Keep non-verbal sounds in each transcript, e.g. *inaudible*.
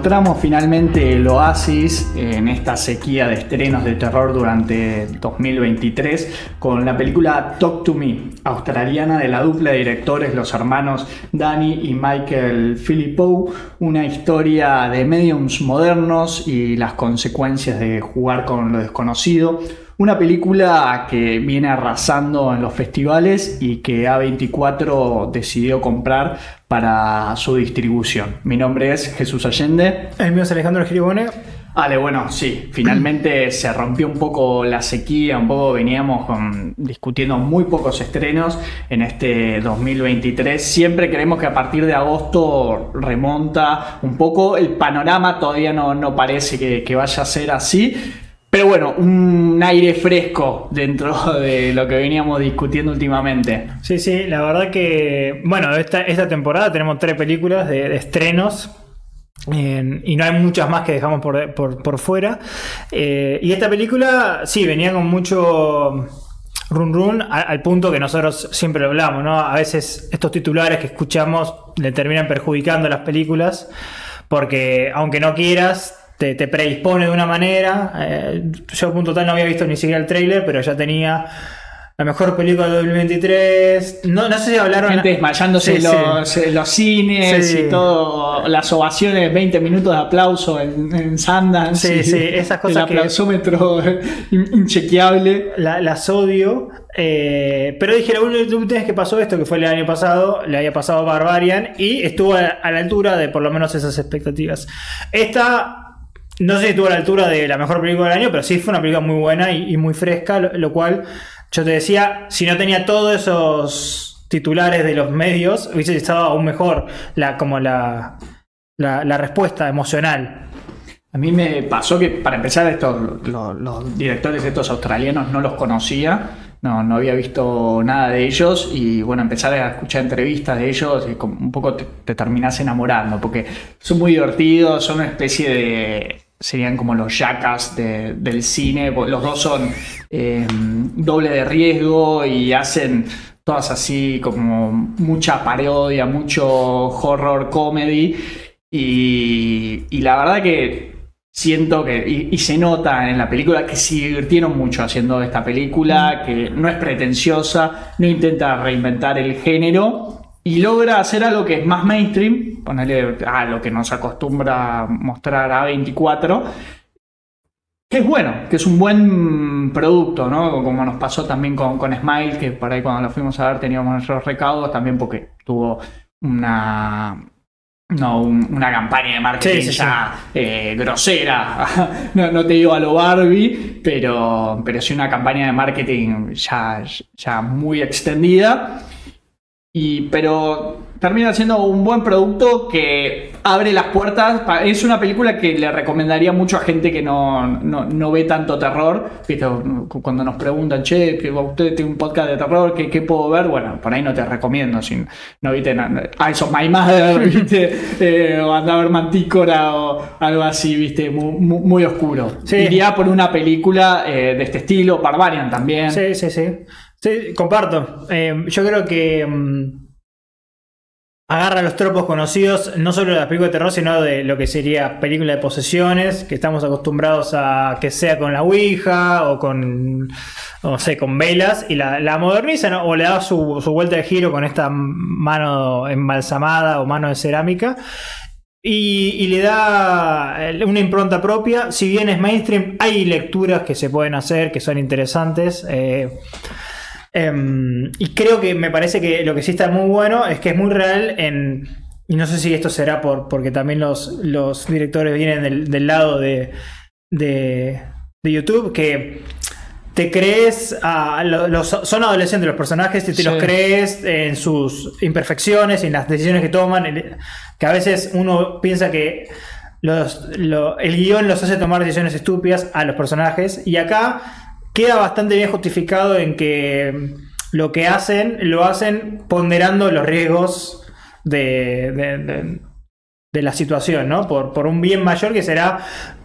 encontramos finalmente el oasis en esta sequía de estrenos de terror durante 2023 con la película Talk to Me, australiana de la dupla de directores los hermanos Danny y Michael Philippou, una historia de mediums modernos y las consecuencias de jugar con lo desconocido una película que viene arrasando en los festivales y que A24 decidió comprar para su distribución. Mi nombre es Jesús Allende. El mío es Alejandro Giribone. Vale, bueno, sí, finalmente *clears throat* se rompió un poco la sequía, un poco veníamos discutiendo muy pocos estrenos en este 2023. Siempre creemos que a partir de agosto remonta un poco, el panorama todavía no, no parece que, que vaya a ser así, pero bueno, un aire fresco dentro *laughs* de lo que veníamos discutiendo últimamente. Sí, sí, la verdad que, bueno, esta, temporada tenemos tres películas de, estrenos. y no hay muchas más que dejamos por, fuera. Eh, y esta película, sí, venía con mucho run run al, punto que nosotros siempre lo hablamos, ¿no? A veces estos titulares que escuchamos le terminan perjudicando las películas, porque aunque no quieras, te, predispone de una manera. Eh, yo a punto tal no había visto ni siquiera el trailer, pero ya tenía la mejor película de 2023. No, no sé si hablaron. Gente desmayándose los, los, cines y todo. Las ovaciones, 20 minutos de aplauso en, en Sundance. Sí, sí, esas cosas. El aplausómetro *laughs* inchequeable. las odio. Eh, pero dije, la última vez que pasó esto, que fue el año pasado, le había pasado a Barbarian y estuvo a, a la altura de por lo menos esas expectativas. Esta no sé si estuvo a la altura de la mejor película del año, pero sí fue una película muy buena y, muy fresca, lo, cual yo te decía, si no tenía todos esos titulares de los medios, hubiese estado aún mejor la, como la, la, respuesta emocional. A mí me pasó que, para empezar, los, directores estos australianos no los conocía, no, no había visto nada de ellos y bueno, empezar a escuchar entrevistas de ellos un poco te, te terminas enamorando porque son muy divertidos, son una especie de serían como los jackas del cine, los dos son eh, doble de riesgo y hacen todas así como mucha parodia, mucho horror comedy. Y, la verdad que siento que, y, se nota en la película que se divirtieron mucho haciendo esta película, que no es pretenciosa, no intenta reinventar el género y logra hacer algo que es más mainstream, ponerle a lo que nos acostumbra mostrar a 24, que es bueno, que es un buen producto, ¿no? Como nos pasó también con, con Smile, que por ahí cuando lo fuimos a ver teníamos nuestros recaudos, también porque tuvo una, no, una campaña de marketing ya eh, grosera. *laughs* no, no, te digo a lo Barbie, pero, pero sí una campaña de marketing ya, ya muy extendida. Y, pero termina siendo un buen producto que abre las puertas. Es una película que le recomendaría mucho a gente que no, no, ve tanto terror. Cuando nos preguntan, che, que usted tiene un podcast de terror, ¿qué, ¿qué, puedo ver? Bueno, por ahí no te recomiendo. Si no viste nada. Ah, eso, My Mother, *laughs* ¿viste? Eh, o anda a ver Mantícora o algo así, ¿viste? Muy, muy, oscuro. Iría por una película eh, de este estilo, Barbarian también. Sí, sí, sí. Sí, comparto. Eh, yo creo que mm, agarra los tropos conocidos, no solo de las películas de terror, sino de lo que sería película de posesiones, que estamos acostumbrados a que sea con la Ouija o con, no sé, con velas, y la, moderniza o le da su, su, vuelta de giro con esta mano embalsamada o mano de cerámica. Y, le da una impronta propia. Si bien es mainstream, hay lecturas que se pueden hacer que son interesantes. Eh, Em, y creo que me parece que lo que sí está muy bueno es que es muy real en. Y no sé si esto será por, porque también los, los directores vienen del, lado de, de, YouTube, que te crees a los, son adolescentes los personajes y te los crees en sus imperfecciones y en las decisiones que toman que a veces uno piensa que los, el guion los hace tomar decisiones estúpidas a los personajes y acá queda bastante bien justificado en que lo que hacen, lo hacen ponderando los riesgos de, de, la situación, ¿no? Por, por, un bien mayor que será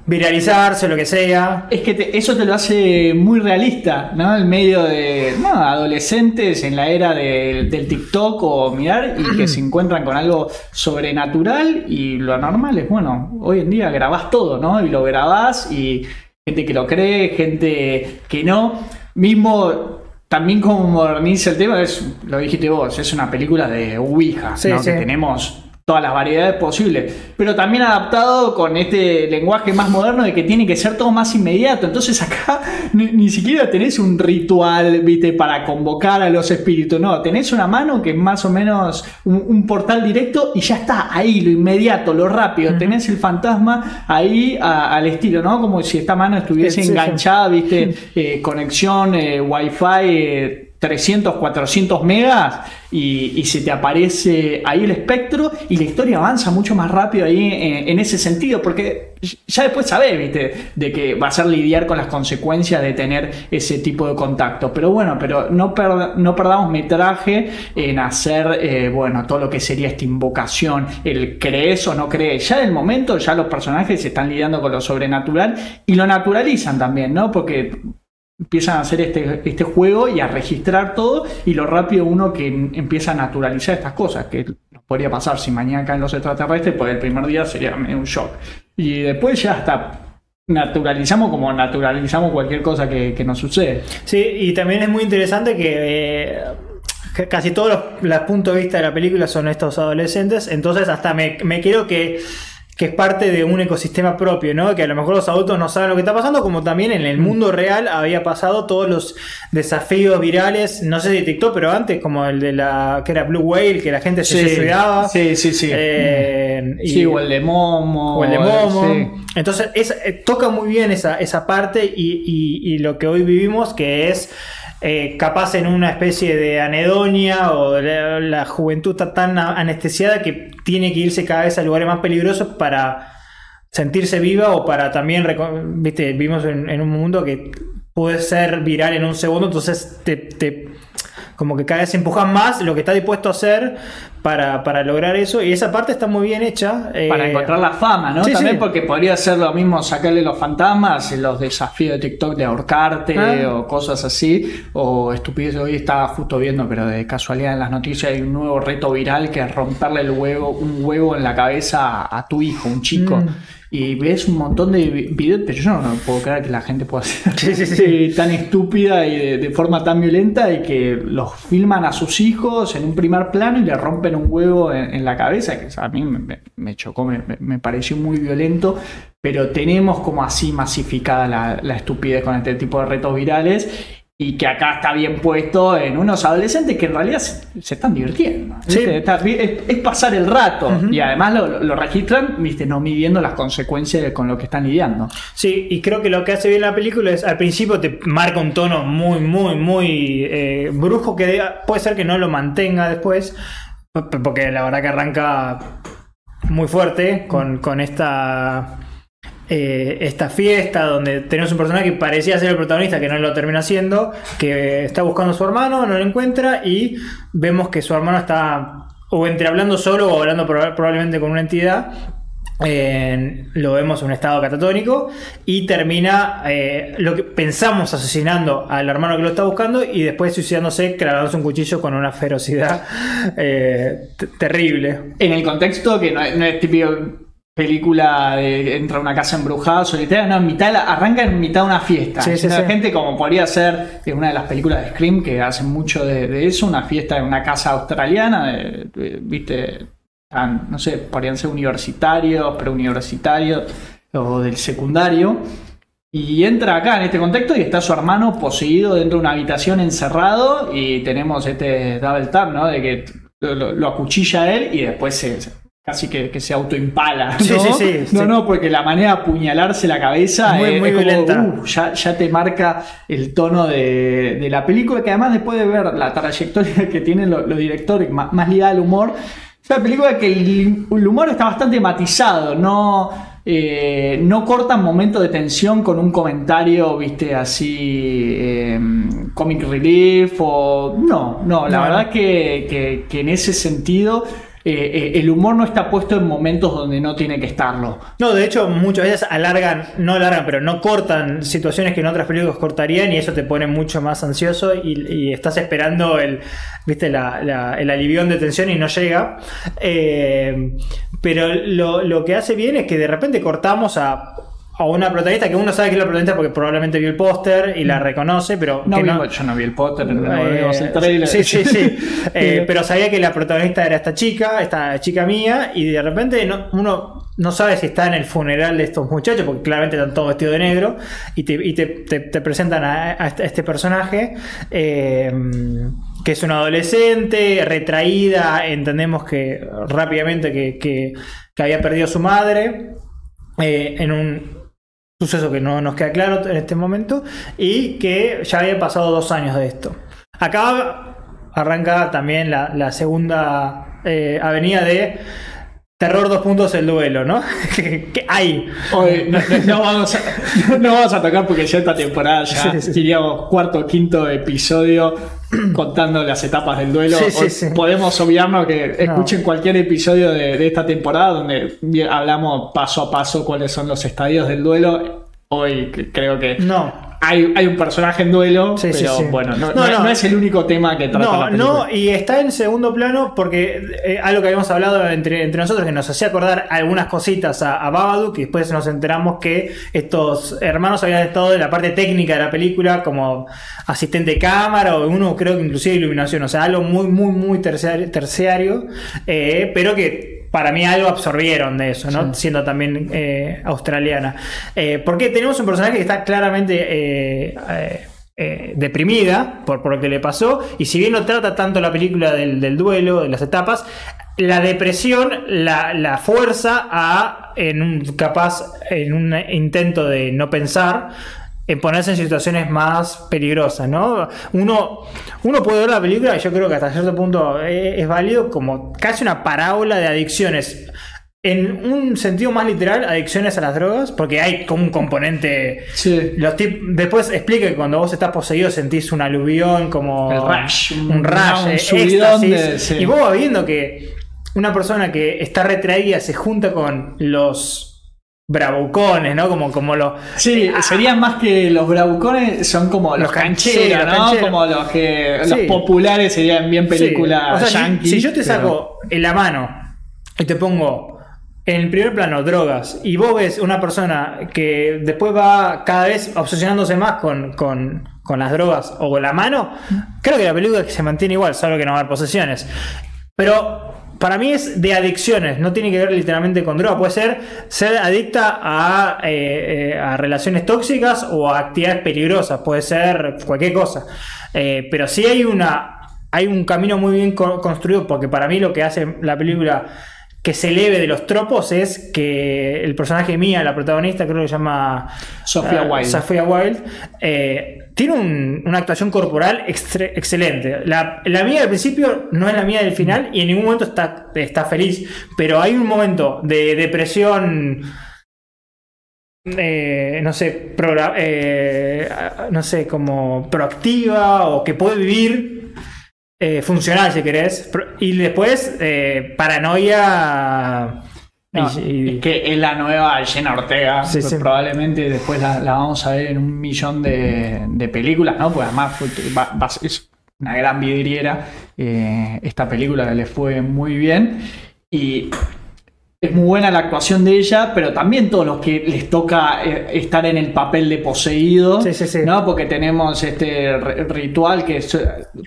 viralizarse, lo que sea. Es que eso te lo hace muy realista, ¿no? En medio de no, adolescentes en la era del TikTok o mirar y que se encuentran con algo sobrenatural y lo normal es, bueno, hoy en día grabás todo, ¿no? Y lo grabás y gente que lo cree, gente que no. Mismo también como moderniza el tema, es, lo dijiste vos, es una película de Ouija, ¿no? que tenemos todas las variedades posibles, pero también adaptado con este lenguaje más moderno de que tiene que ser todo más inmediato. Entonces acá ni, siquiera tenés un ritual, viste, para convocar a los espíritus, no, tenés una mano que es más o menos un, portal directo y ya está ahí, lo inmediato, lo rápido, tenés el fantasma ahí al estilo, ¿no? Como si esta mano estuviese enganchada, viste, eh, conexión, eh, wifi. Eh, 300, 400 megas y, se te aparece ahí el espectro y la historia avanza mucho más rápido ahí en, ese sentido, porque ya después sabes, viste, de que va a ser lidiar con las consecuencias de tener ese tipo de contacto. Pero bueno, pero no, no perdamos metraje en hacer, eh, bueno, todo lo que sería esta invocación, el crees o no crees. Ya en el momento ya los personajes están lidiando con lo sobrenatural y lo naturalizan también, ¿no? Porque empiezan a hacer este, este juego y a registrar todo y lo rápido uno que empieza a naturalizar estas cosas, que podría pasar si mañana caen los extraterrestres, pues el primer día sería un shock. Y después ya hasta naturalizamos como naturalizamos cualquier cosa que, nos sucede. Sí, y también es muy interesante que... Eh, casi todos los, puntos de vista de la película son estos adolescentes, entonces hasta me, me quiero que que es parte de un ecosistema propio, ¿no? Que a lo mejor los adultos no saben lo que está pasando, como también en el mm. mundo real había pasado todos los desafíos virales, no sé si TikTok, pero antes, como el de la que era Blue Whale, que la gente se suicidaba. Sí, sí, sí. Eh, sí, o el de Momo. O el de Momo. Entonces, eh, toca muy bien esa, esa parte y lo que hoy vivimos, que es eh, capaz en una especie de anedonia o la, juventud está tan anestesiada que tiene que irse cada vez a lugares más peligrosos para sentirse viva o para también, viste, vivimos en, un mundo que puede ser viral en un segundo, entonces te, como que cada vez empujan más lo que está dispuesto a hacer para, lograr eso. Y esa parte está muy bien hecha. Eh, para encontrar la fama, ¿no? También porque podría ser lo mismo sacarle los fantasmas, los desafíos de TikTok de ahorcarte ah. o cosas así. O estupidez, hoy estaba justo viendo, pero de casualidad en las noticias hay un nuevo reto viral que es romperle el huevo, un huevo en la cabeza a, tu hijo, un chico. Mm y ves un montón de videos, pero yo no, puedo creer que la gente pueda ser *laughs* tan estúpida y de, forma tan violenta y que los filman a sus hijos en un primer plano y le rompen un huevo en, la cabeza, que a mí me, chocó, me, pareció muy violento, pero tenemos como así masificada la, la estupidez con este tipo de retos virales y que acá está bien puesto en unos adolescentes que en realidad se, están divirtiendo. es, pasar el rato y además lo, registran ¿viste? no midiendo las consecuencias con lo que están lidiando. Sí, y creo que lo que hace bien la película es al principio te marca un tono muy, muy, muy eh, brujo que puede ser que no lo mantenga después, porque la verdad que arranca muy fuerte con, con esta eh, esta fiesta donde tenemos un personaje que parecía ser el protagonista, que no lo termina siendo, que está buscando a su hermano, no lo encuentra y vemos que su hermano está o entre hablando solo o hablando probablemente con una entidad. Lo vemos en un estado catatónico y termina eh, lo que pensamos asesinando al hermano que lo está buscando y después suicidándose clavándose un cuchillo con una ferocidad *laughs* eh, terrible. En el contexto que no es típico película de entra a una casa embrujada solitaria, no, en mitad arranca en mitad de una fiesta. Sí, gente como podría ser en una de las películas de Scream que hacen mucho de, eso, una fiesta en una casa australiana, viste, no sé, podrían ser universitarios, preuniversitarios o del secundario. Y entra acá en este contexto y está su hermano poseído dentro de una habitación encerrado y tenemos este double tap, ¿no? De que lo, lo acuchilla a él y después se, casi que, se autoimpala. ¿no? Sí, sí, sí, no, no, porque la manera de apuñalarse la cabeza es, muy violenta. Uh, ya, te marca el tono de, la película, que además después de ver la trayectoria que tienen los, directores, más, más, ligada al humor, es una película que el, humor está bastante matizado, no, eh, no cortan momentos de tensión con un comentario, viste, así, em, comic relief o... No, no, la verdad que, que en ese sentido eh, el humor no está puesto en momentos donde no tiene que estarlo. No, de hecho, muchas veces alargan, no alargan, pero no cortan situaciones que en otras películas cortarían y eso te pone mucho más ansioso y, estás esperando el, viste, el alivión de tensión y no llega. pero lo, lo que hace bien es que de repente cortamos a o una protagonista que uno sabe que es la protagonista porque probablemente vio el póster y la mm. reconoce, pero. No, yo no vi el póster, no eh, el trailer. Sí, sí, sí. *laughs* Eh, pero sabía que la protagonista era esta chica, esta chica mía, y de repente uno no sabe si está en el funeral de estos muchachos, porque claramente están todos vestidos de negro, y te, presentan a, este personaje. Eh, que es una adolescente, retraída, entendemos que rápidamente que, que, que había perdido a su madre. en un suceso que no nos queda claro en este momento y que ya había pasado dos años de esto. Acá arranca también la, segunda eh, avenida de Terror dos puntos el duelo, ¿no? *laughs* ¿Qué hay? *laughs* no, vamos a, tocar porque ya esta temporada ya diríamos cuarto o quinto episodio *clears throat* contando las etapas del duelo. podemos obviarnos que escuchen cualquier episodio de, esta temporada donde hablamos paso a paso cuáles son los estadios del duelo. Hoy creo que no hay, un personaje en duelo, pero bueno, no, es el único tema que trata la película. No, y está en segundo plano porque eh, algo que habíamos hablado entre, entre nosotros que nos hacía acordar algunas cositas a, a Babadook y después nos enteramos que estos hermanos habían estado en la parte técnica de la película como asistente de cámara o uno creo que inclusive iluminación, o sea, algo muy, muy, muy terciario, eh, pero que para mí algo absorbieron de eso, ¿no? Siendo también eh, australiana. Eh, porque tenemos un personaje que está claramente eh, deprimida por, por, lo que le pasó, y si bien no trata tanto la película del, duelo, de las etapas, la depresión la, fuerza a, en un capaz, en un intento de no pensar, en ponerse en situaciones más peligrosas, ¿no? Uno, uno puede ver la película y yo creo que hasta cierto punto es, válido como casi una parábola de adicciones. En un sentido más literal, adicciones a las drogas, porque hay como un componente. Sí. Los después explica que cuando vos estás poseído sentís un aluvión, como. El rush. Un, rush, un éxtasis. Y vos vas viendo que una persona que está retraída se junta con los bravucones, ¿no? Como, como los. Sí, eh, serían más que los bravucones, son como los, cancheros, ¿no? Como los que. Los populares serían bien películas o sea, Si, yo te saco en la mano y te pongo en el primer plano drogas y vos ves una persona que después va cada vez obsesionándose más con, con, con las drogas o con la mano, creo que la película se mantiene igual, salvo que no va a haber posesiones. Pero para mí es de adicciones, no tiene que ver literalmente con droga, puede ser ser adicta a, eh, eh, relaciones tóxicas o a actividades peligrosas, puede ser cualquier cosa. Eh, pero sí hay una hay un camino muy bien construido, porque para mí lo que hace la película que se eleve de los tropos es que el personaje mía, la protagonista, creo que se llama Sofía Wilde. Sophia Wilde tiene una actuación corporal excelente. La, mía del principio no es la mía del final y en ningún momento está, está feliz, pero hay un momento de depresión. Eh, no sé, eh, no sé, como proactiva o que puede vivir eh, funcional si querés, y después paranoia que es la nueva Jenna Ortega. Probablemente después la, vamos a ver en un millón de, películas, ¿no? Pues además es una gran vidriera. Eh, esta película le fue muy bien. Y es muy buena la actuación de ella, pero también todos los que les toca eh, estar en el papel de poseído, ¿no? Porque tenemos este ritual que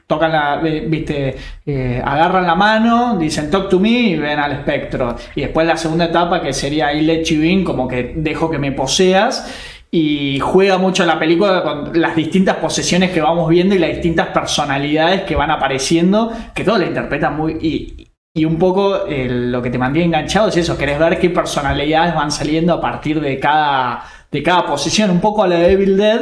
tocan la, viste, eh, agarran la mano, dicen talk to me y ven al espectro. Y después la segunda etapa que sería I let you in, como que dejo que me poseas y juega mucho la película con las distintas posesiones que vamos viendo y las distintas personalidades que van apareciendo, que todo la interpreta muy... Y, y un poco lo que te mantiene enganchado es eso, querés ver qué personalidades van saliendo a partir de cada de cada posición, un poco a la de Evil Dead,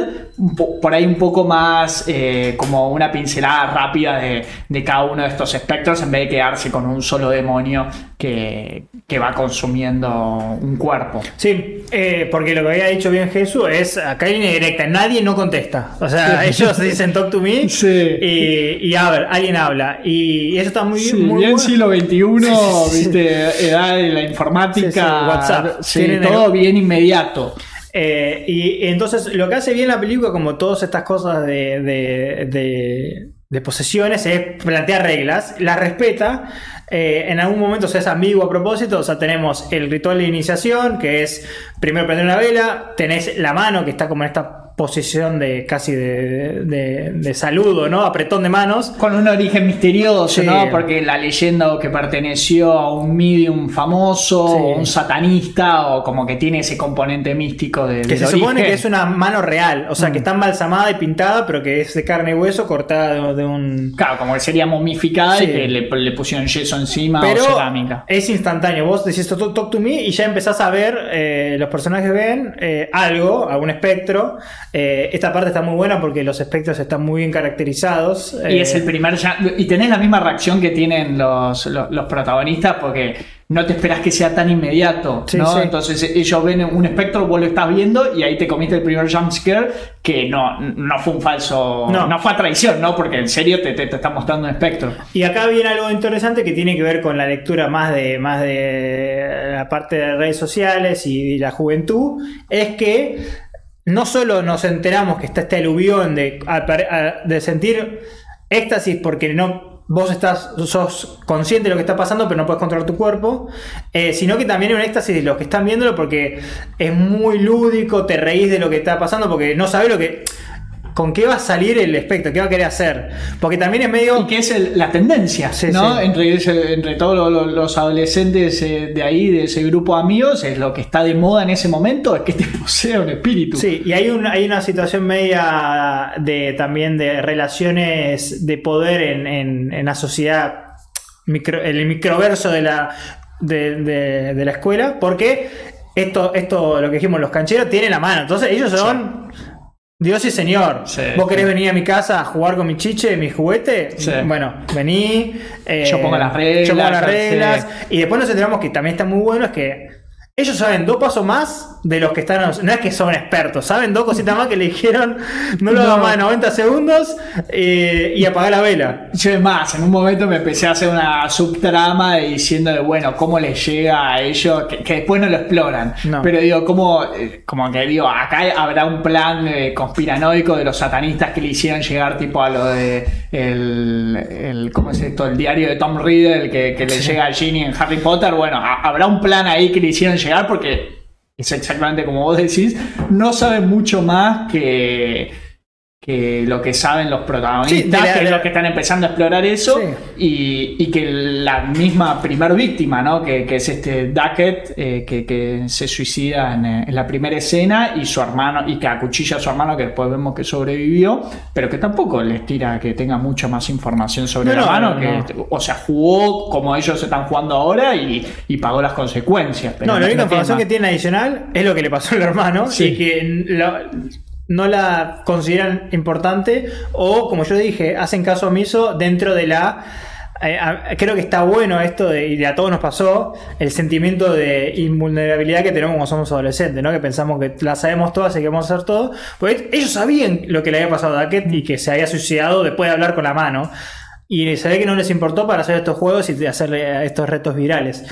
por ahí un poco más eh, como una pincelada rápida de, de, cada uno de estos espectros en vez de quedarse con un solo demonio que, que va consumiendo un cuerpo. Sí, eh, porque lo que había dicho bien Jesús es acá hay línea directa, nadie no contesta. O sea, ellos dicen talk to me y, y a ver, alguien habla. Y eso está muy, sí, muy bien bueno. siglo XXI, viste, edad de la informática, WhatsApp. todo bien inmediato. Eh, y entonces lo que hace bien la película, como todas estas cosas de, posesiones, es plantear reglas, las respeta. Eh, en algún momento se es ambiguo a propósito, o sea, tenemos el ritual de iniciación, que es primero prender una vela, tenés la mano, que está como en esta posición de casi de, de, de, saludo, ¿no? Apretón de manos. Con un origen misterioso, sí. ¿no? Porque la leyenda que perteneció a un medium famoso, sí. o un satanista, o como que tiene ese componente místico de. Que se origen. supone que es una mano real, o sea, mm. que está embalsamada y pintada, pero que es de carne y hueso cortada de, un. Claro, como que sería momificada sí. y que le, le, pusieron yeso encima pero o cerámica. Es instantáneo. Vos decís talk, talk to me y ya empezás a ver, eh, los personajes ven eh, algo, algún espectro. Eh, esta parte está muy buena porque los espectros están muy bien caracterizados. Y es el primer. Y tenés la misma reacción que tienen los, los, los protagonistas porque no te esperas que sea tan inmediato, sí, ¿no? Sí. Entonces ellos ven un espectro, vos lo estás viendo y ahí te comiste el primer jumpscare que no, no fue un falso, no. no fue a traición, ¿no? Porque en serio te, te, te, está mostrando un espectro. Y acá viene algo interesante que tiene que ver con la lectura más de, más de la parte de redes sociales y la juventud, es que no solo nos enteramos que está este aluvión de, sentir éxtasis porque no vos estás, sos consciente de lo que está pasando, pero no puedes controlar tu cuerpo, eh, sino que también hay un éxtasis de los que están viéndolo porque es muy lúdico, te reís de lo que está pasando, porque no sabes lo que con qué va a salir el espectro, qué va a querer hacer. Porque también es medio. Y que es el, la tendencia, sí, ¿no? Sí. Entre, ese, entre todos los, los adolescentes eh, de ahí, de ese grupo de amigos, es lo que está de moda en ese momento, es que te *laughs* posea un espíritu. Sí, y hay, un, hay una situación media de también de relaciones de poder en, en, en la sociedad, micro, el microverso de la, de, de, de la escuela, porque esto, esto, lo que dijimos, los cancheros tienen la mano. Entonces ellos son. Sí Dios y Señor, sí, vos querés sí. venir a mi casa a jugar con mi chiche, mi juguete. Sí. Bueno, vení. Eh, yo pongo las reglas. Yo pongo las reglas. Y después nos enteramos que también está muy bueno, es que ellos saben dos pasos más de los que están. No es que son expertos, saben dos cositas más que le dijeron. No lo hagan más de 90 segundos eh, y apagar la vela. Yo es más, en un momento me empecé a hacer una subtrama diciendo de bueno, cómo les llega a ellos, que, que después no lo exploran. No. Pero digo, como, como que digo, acá habrá un plan eh, conspiranoico de los satanistas que le hicieron llegar tipo a lo de el, el ¿cómo es esto? El diario de Tom Riddle que, que le llega a Ginny en Harry Potter. Bueno, habrá un plan ahí que le hicieron llegar llegar porque es exactamente como vos decís, no saben mucho más que, que lo que saben los protagonistas, sí, la, que es los que están empezando a explorar eso, sí. y, y, que la misma primer víctima, ¿no? que, que es este Duckett, eh, que, que, se suicida en, en, la primera escena, y su hermano, y que acuchilla a su hermano, que después vemos que sobrevivió, pero que tampoco les tira que tenga mucha más información sobre no, el hermano, no, no, que, o sea, jugó como ellos están jugando ahora y, y pagó las consecuencias. Pero no, la única información que tiene adicional es lo que le pasó al hermano, sí. y que lo, no la consideran importante o, como yo dije, hacen caso omiso dentro de la... Eh, creo que está bueno esto de, y a todos nos pasó el sentimiento de invulnerabilidad que tenemos cuando somos adolescentes, ¿no? Que pensamos que la sabemos todas y que vamos a hacer todo. Pues ellos sabían lo que le había pasado a Duckett y que se había suicidado después de hablar con la mano. Y se ve que no les importó para hacer estos juegos y hacer estos retos virales.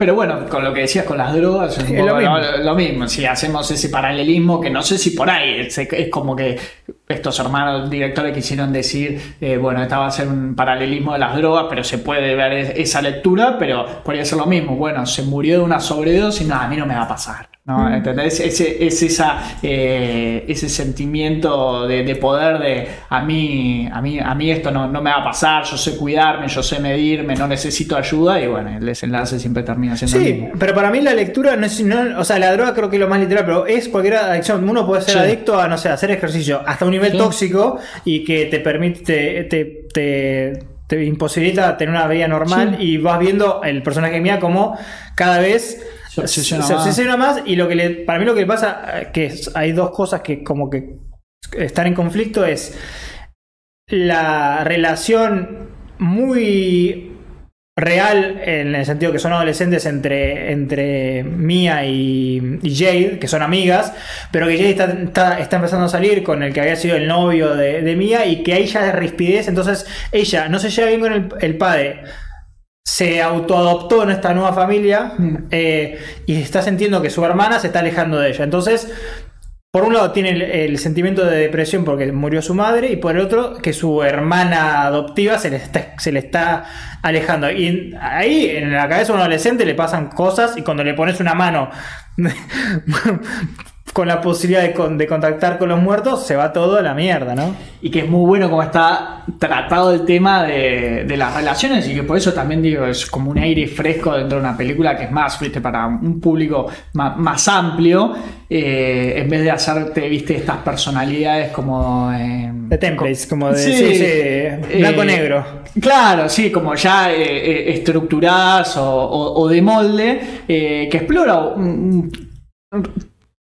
Pero bueno, con lo que decías con las drogas, es, lo, mismo. Lo, lo, mismo. Si hacemos ese paralelismo, que no sé si por ahí es, es como que estos hermanos directores quisieron decir, eh, bueno, esta va a ser un paralelismo de las drogas, pero se puede ver esa lectura, pero podría ser lo mismo. Bueno, se murió de una sobredosis, no, a mí no me va a pasar. ¿No? Mm. ¿Entendés? Ese, es esa, eh, ese sentimiento de, de, poder de a mí, a mí, a mí esto no, no, me va a pasar, yo sé cuidarme, yo sé medirme, no necesito ayuda y bueno, el desenlace siempre termina siendo Sí, el mismo. pero para mí la lectura no es, no, o sea, la droga creo que es lo más literal, pero es cualquier adicción. Uno puede ser sí. adicto a, no sé, hacer ejercicio hasta un nivel sí. tóxico y que te permite, te, te, te, te imposibilita tener una vida normal sí. y vas viendo el personaje mía como cada vez Se obsesiona se más. obsesiona más y lo que le, para mí lo que le pasa, eh, que es- hay dos cosas que como que están en conflicto es la relación muy real en el sentido que son adolescentes entre, entre Mia y, y Jade, que son amigas, pero que Jade está, está- está empezando a salir con el que había sido el novio de, de Mia y que ahí ya es rispidez, entonces ella no se lleva bien con el, el padre. Se autoadoptó en esta nueva familia eh, y está sintiendo que su hermana se está alejando de ella. Entonces, por un lado tiene el, el sentimiento de depresión porque murió su madre y por el otro que su hermana adoptiva se le está, se le está alejando. Y ahí en la cabeza de un adolescente le pasan cosas y cuando le pones una mano *laughs* con la posibilidad de, con- de contactar con los muertos se va todo a la mierda, ¿no? Y que es muy bueno como está tratado el tema de, de las relaciones y que por eso también digo, es como un aire fresco dentro de una película que es más, viste, para un público ma- más, amplio, eh, en vez de hacerte, viste, estas personalidades como... eh, De templates, como de Sí, sí, sí, blanco-negro. eh, Claro, sí, como ya eh, eh, estructuradas o, o- o de molde, eh, que explora un, un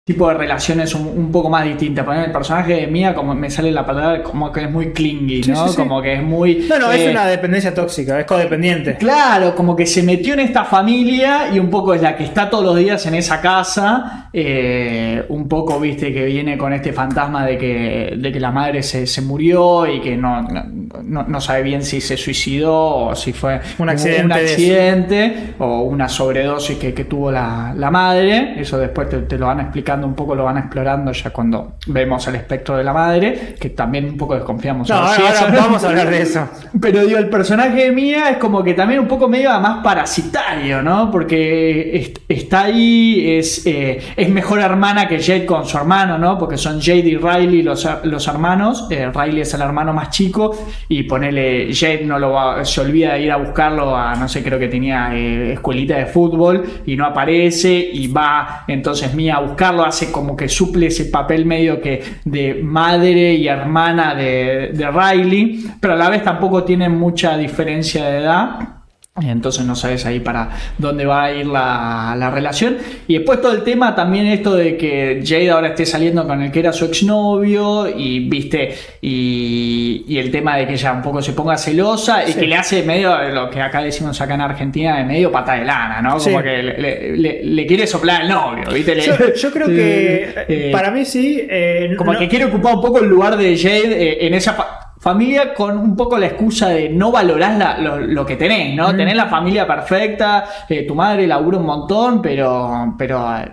tipo de relaciones un, un poco más distintas. Ejemplo, el personaje de Mia, como me sale la palabra, como que es muy clingy, Sí, ¿no? sí, sí. Como que es muy... No, no, es eh, una dependencia tóxica, es codependiente. Claro, como que se metió en esta familia y un poco es la que está todos los días en esa casa. eh, un poco, viste, que viene con este fantasma de que, de que la madre se, se murió y que no, no, no sabe bien si se suicidó o si fue Un accidente un o una sobredosis que, que tuvo la, la madre. Eso después te, te lo van un poco, lo van explorando ya cuando vemos el espectro de la madre, que también un poco desconfiamos. No, ahora, *laughs* vamos a hablar de eso. *laughs* pero digo, el personaje de Mia es como que también un poco medio más parasitario, ¿no? Porque est- está ahí, es, eh, es mejor hermana que Jade con su hermano, ¿no? Porque son Jade y Riley los, los hermanos. Eh, Riley es el hermano más chico y ponele, Jade no lo va- se olvida de ir a buscarlo a, no sé, creo que tenía eh, escuelita de fútbol y no aparece y va entonces Mia a buscarlo, hace como que suple ese papel medio que de madre y hermana de, de Riley, pero a la vez tampoco tienen mucha diferencia de edad. Entonces no sabes ahí para dónde va a ir la, la relación. Y después todo el tema también esto de que Jade ahora esté saliendo con el que era su exnovio y viste, y, y el tema de que ella un poco se ponga celosa y que le hace medio lo que acá decimos acá en Argentina, de medio pata de lana, ¿no? Sí. Como que le, le- le- le quiere soplar al novio, ¿viste? Yo, yo creo que *laughs* Eh, para mí sí. eh, como no- que quiere ocupar un poco el lugar de Jade eh, en esa familia con un poco la excusa de no valorar la- lo, lo que tenés, ¿no? Tenés la familia perfecta, eh, tu madre labura un montón, pero, pero eh,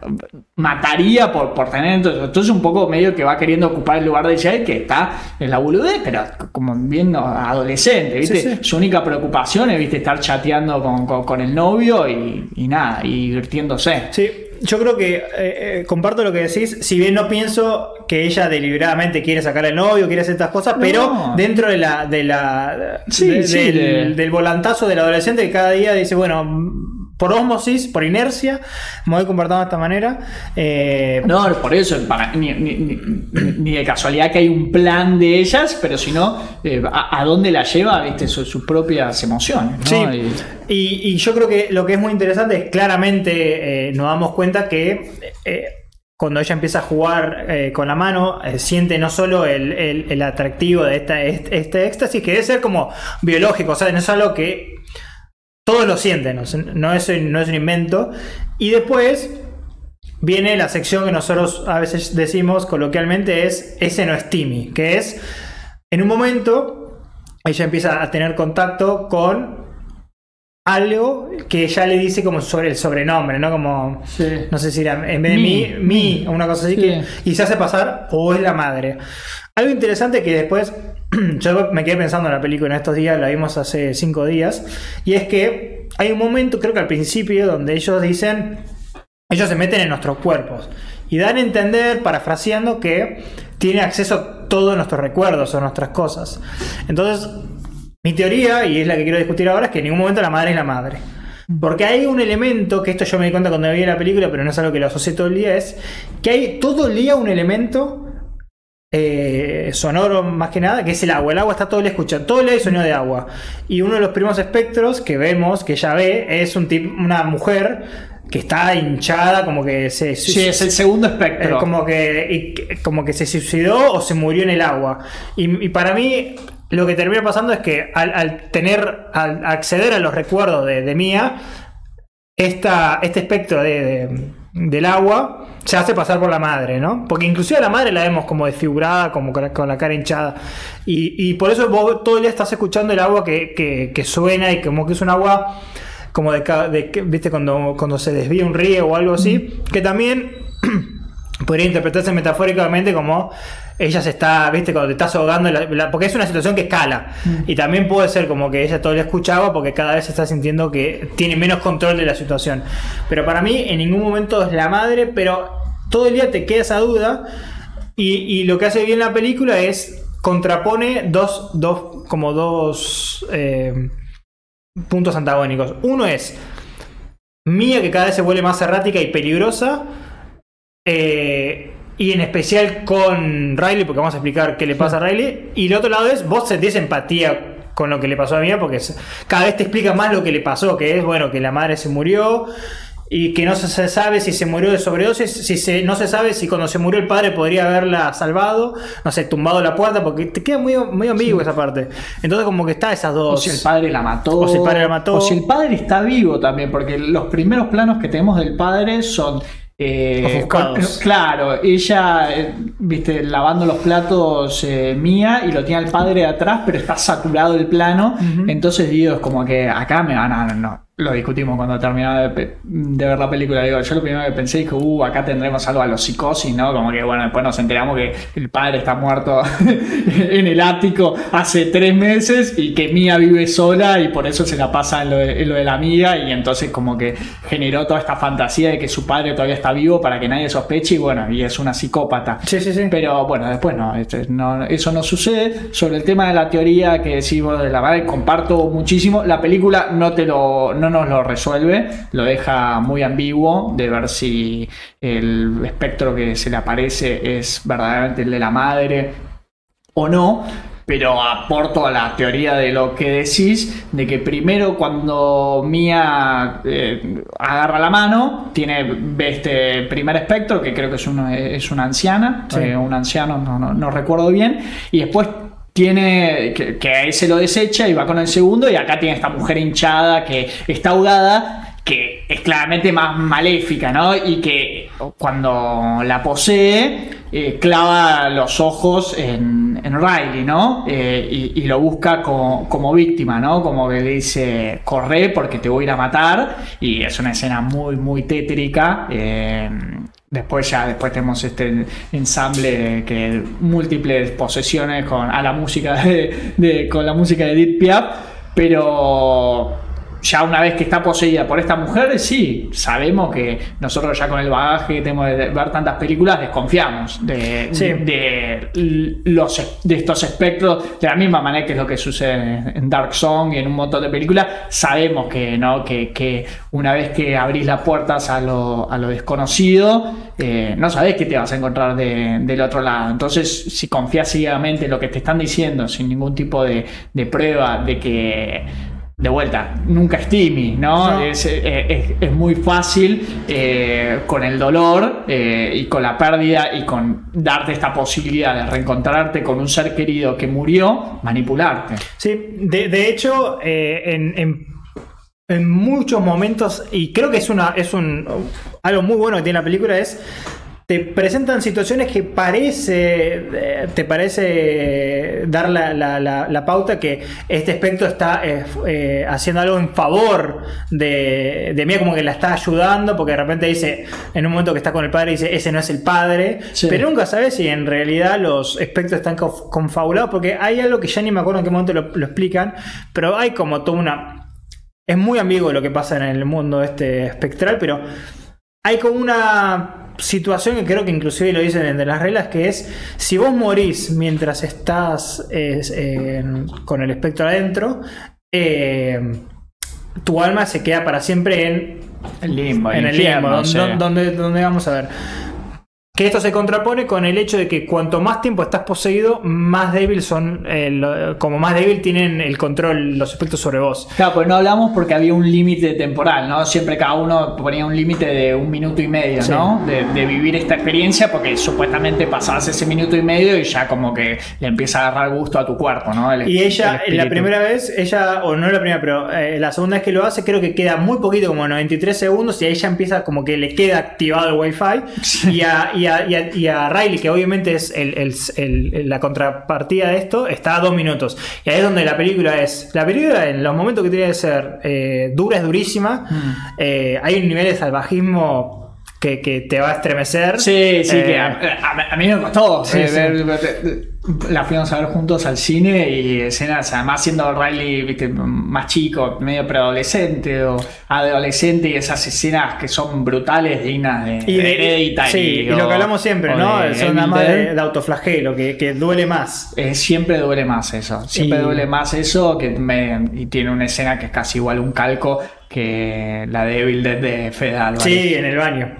mataría por, por tener entonces, entonces un poco medio que va queriendo ocupar el lugar de Jade que está en la boludez, pero como viendo adolescente, ¿viste? Sí, sí. Su única preocupación es, ¿viste? Estar chateando con, con- con el novio y, y nada, y divirtiéndose. Sí, yo creo que eh, eh, comparto lo que decís. Si bien no pienso que ella deliberadamente quiere sacar al novio, quiere hacer estas cosas, No. pero dentro de la, de la Sí, de- sí, del, de- del volantazo del adolescente que cada día dice, bueno, por osmosis, por inercia, me voy comportando de esta manera. Eh, No, por eso, para- ni, ni- ni- ni de casualidad que hay un plan de ellas, pero si no, eh, a, a dónde la lleva, viste, Su- sus propias emociones. ¿no? Sí, Y- yo creo que lo que es muy interesante es claramente eh, nos damos cuenta que cuando ella empieza a jugar eh, con la mano, eh, siente no solo el, el- el atractivo de esta, este, este éxtasis, que debe ser como biológico, o sea, no es algo que todos lo sienten, no, es, no es un invento. Y después viene la sección que nosotros a veces decimos coloquialmente es ese no es Timmy, que es en un momento ella empieza a tener contacto con algo que ya le dice como sobre el sobrenombre, ¿no? Como, Sí. no sé si era en vez de Mi. mí, mi, una cosa así, Sí. que, y se hace pasar o es la madre. Algo interesante que después, *clears throat* yo me quedé pensando en la película en estos días, la vimos hace cinco días, y es que hay un momento, creo que al principio, donde ellos dicen, ellos se meten en nuestros cuerpos y dan a entender, parafraseando, que tiene acceso a todos nuestros recuerdos o nuestras cosas. Entonces, mi teoría, y es la que quiero discutir ahora, es que en ningún momento la madre es la madre. Porque hay un elemento, que esto yo me di cuenta cuando vi la película, pero no es algo que lo asocié todo el día, es que hay todo el día un elemento eh, sonoro más que nada, que es el agua. El agua está todo el día escuchando, todo el hay sonido de agua. Y uno de los primeros espectros que vemos, que ella ve, es un tip, una mujer que está hinchada, como que se... Sí, es el segundo espectro. Eh, como, que, como que se suicidó o se murió en el agua. Y, y para mí lo que termina pasando es que al, al tener, al acceder a los recuerdos de, de Mía, esta, este espectro de, de- del agua se hace pasar por la madre, ¿no? Porque inclusive a la madre la vemos como desfigurada, como con la, cara hinchada. Y, por eso vos todo el día estás escuchando el agua que, suena y como que es un agua como de, de viste cuando, cuando se desvía un río o algo así, que también *clears throat* podría interpretarse metafóricamente como ella se está, viste, cuando te estás ahogando, la- la- porque es una situación que escala. Y también puede ser como que ella todo le escuchaba porque cada vez está sintiendo que tiene menos control de la situación. Pero para mí en ningún momento es la madre, pero todo el día te queda esa duda. Y, y lo que hace bien la película es contrapone dos, dos como dos eh, puntos antagónicos. Uno es Mía que cada vez se vuelve más errática y peligrosa. eh, y en especial con Riley, porque vamos a explicar qué le pasa a Riley. Y el otro lado es, vos sentís empatía con lo que le pasó a Mía, porque cada vez te explica más lo que le pasó, que es, bueno, que la madre se murió y que no se sabe si se murió de sobredosis, si se, no se sabe si cuando se murió el padre podría haberla salvado, no sé, tumbado la puerta, porque te queda muy, muy ambiguo esa parte. Entonces como que está esas O dos... si el padre la mató. O si el padre la mató. O si el padre está vivo también, porque los primeros planos que tenemos del padre son. Eh, con- *laughs* claro, ella, eh, viste, lavando los platos eh, mía y lo tiene al padre atrás, pero está saturado el plano. Entonces digo, es como que acá me van a. No, lo discutimos cuando terminaba de, ver la película. Digo, yo lo primero que pensé dije, uh, acá tendremos algo a los psicosis, ¿no? Como que, bueno, después nos enteramos que el padre está muerto *laughs* en el ático hace tres meses y que Mía vive sola y por eso se la pasa en lo de, en lo de la amiga y entonces como que generó toda esta fantasía de que su padre todavía está vivo para que nadie sospeche y bueno, y es una psicópata. Sí, sí, sí. Pero bueno, después no, este, no, eso no sucede. Sobre el tema de la teoría que decís vos de la madre, comparto muchísimo. La película no te lo, no nos lo resuelve, lo deja muy ambiguo de ver si el espectro que se le aparece es verdaderamente el de la madre o no. Pero aporto a la teoría de lo que decís, de que primero cuando Mía eh, agarra la mano, tiene este primer espectro, que creo que es, uno, es una anciana, Sí. eh, un anciano, no, no- no recuerdo bien, y después tiene que, que a él se lo desecha y va con el segundo, y acá tiene esta mujer hinchada que está ahogada, que es claramente más maléfica, ¿no? Y que cuando la posee, eh, clava los ojos en, en Riley, ¿no? Eh, y, lo busca como, como víctima, ¿no? Como que le dice, corre porque te voy a ir a matar. Y es una escena muy, muy tétrica. eh, Después ya después tenemos este ensamble que múltiples posesiones con a la música de, con la música de Edith Piaf, pero ya una vez que está poseída por esta mujer, sí, sabemos que nosotros ya con el bagaje que tenemos de ver tantas películas desconfiamos de, Sí. de los de estos espectros. De la misma manera que es lo que sucede en Dark Song y en un montón de películas sabemos que no que, que una vez que abrís las puertas a lo, a lo desconocido eh, no sabés qué te vas a encontrar de- del otro lado. Entonces si confías ciegamente en lo que te están diciendo sin ningún tipo de, de prueba de que de vuelta, nunca estimi, ¿no? No. Es, eh, es- es muy fácil eh, con el dolor eh, y con la pérdida y con darte esta posibilidad de reencontrarte con un ser querido que murió, manipularte. Sí, de, de hecho, eh, en, en- en muchos momentos, y creo que es una es un algo muy bueno que tiene la película, es te presentan situaciones que parece eh, te parece dar la, la- la- la pauta que este espectro está eh, eh, haciendo algo en favor de, de Mía, como que la está ayudando, porque de repente dice, en un momento que está con el padre, dice, ese no es el padre, Sí. pero nunca sabes si en realidad los espectros están conf- confabulados, porque hay algo que ya ni me acuerdo en qué momento lo, lo explican, pero hay como toda una... Es muy ambiguo lo que pasa en el mundo este espectral, pero hay como una situación que creo que inclusive lo dicen de las reglas, que es si vos morís mientras estás con el espectro adentro, eh, tu alma se queda para siempre en El limbo, en el infierno, limbo, sí. don- donde, donde vamos a ver. Que esto se contrapone con el hecho de que cuanto más tiempo estás poseído, más débil son, eh, lo- como más débil tienen el control, los efectos sobre vos. Claro, pues no hablamos porque había un límite temporal, ¿no? Siempre cada uno ponía un límite de un minuto y medio, Sí. ¿no? De, de vivir esta experiencia porque supuestamente pasabas ese minuto y medio y ya como que le empieza a agarrar gusto a tu cuerpo, ¿no? El- Y ella, el la primera vez, ella, o no la primera, pero eh, la segunda vez que lo hace, creo que queda muy poquito, como 93 segundos, y a ella empieza como que le queda activado el wifi. Y, a, y, a, y, a, y a Riley, que obviamente es el- el- el- la contrapartida de esto, está a dos minutos. Y ahí es donde la película es. La película, en los momentos que tiene que ser eh, dura, es durísima. Mm. Eh, hay un nivel de salvajismo que, que te va a estremecer. Sí, sí, Eh, que a, a- a mí me costó Sí, eh, sí. La fuimos a ver juntos al cine y escenas, además siendo Riley viste, más chico, medio preadolescente o adolescente y esas escenas que son brutales, dignas de, Y, de- sí, y o- lo que hablamos siempre, ¿no? de Son nada más de, autoflagelo, que, que duele más. Eh, siempre duele más eso, siempre Y- duele más eso que me- y tiene una escena que es casi igual un calco que la de Evil Dead de Álvarez. Sí, en el baño.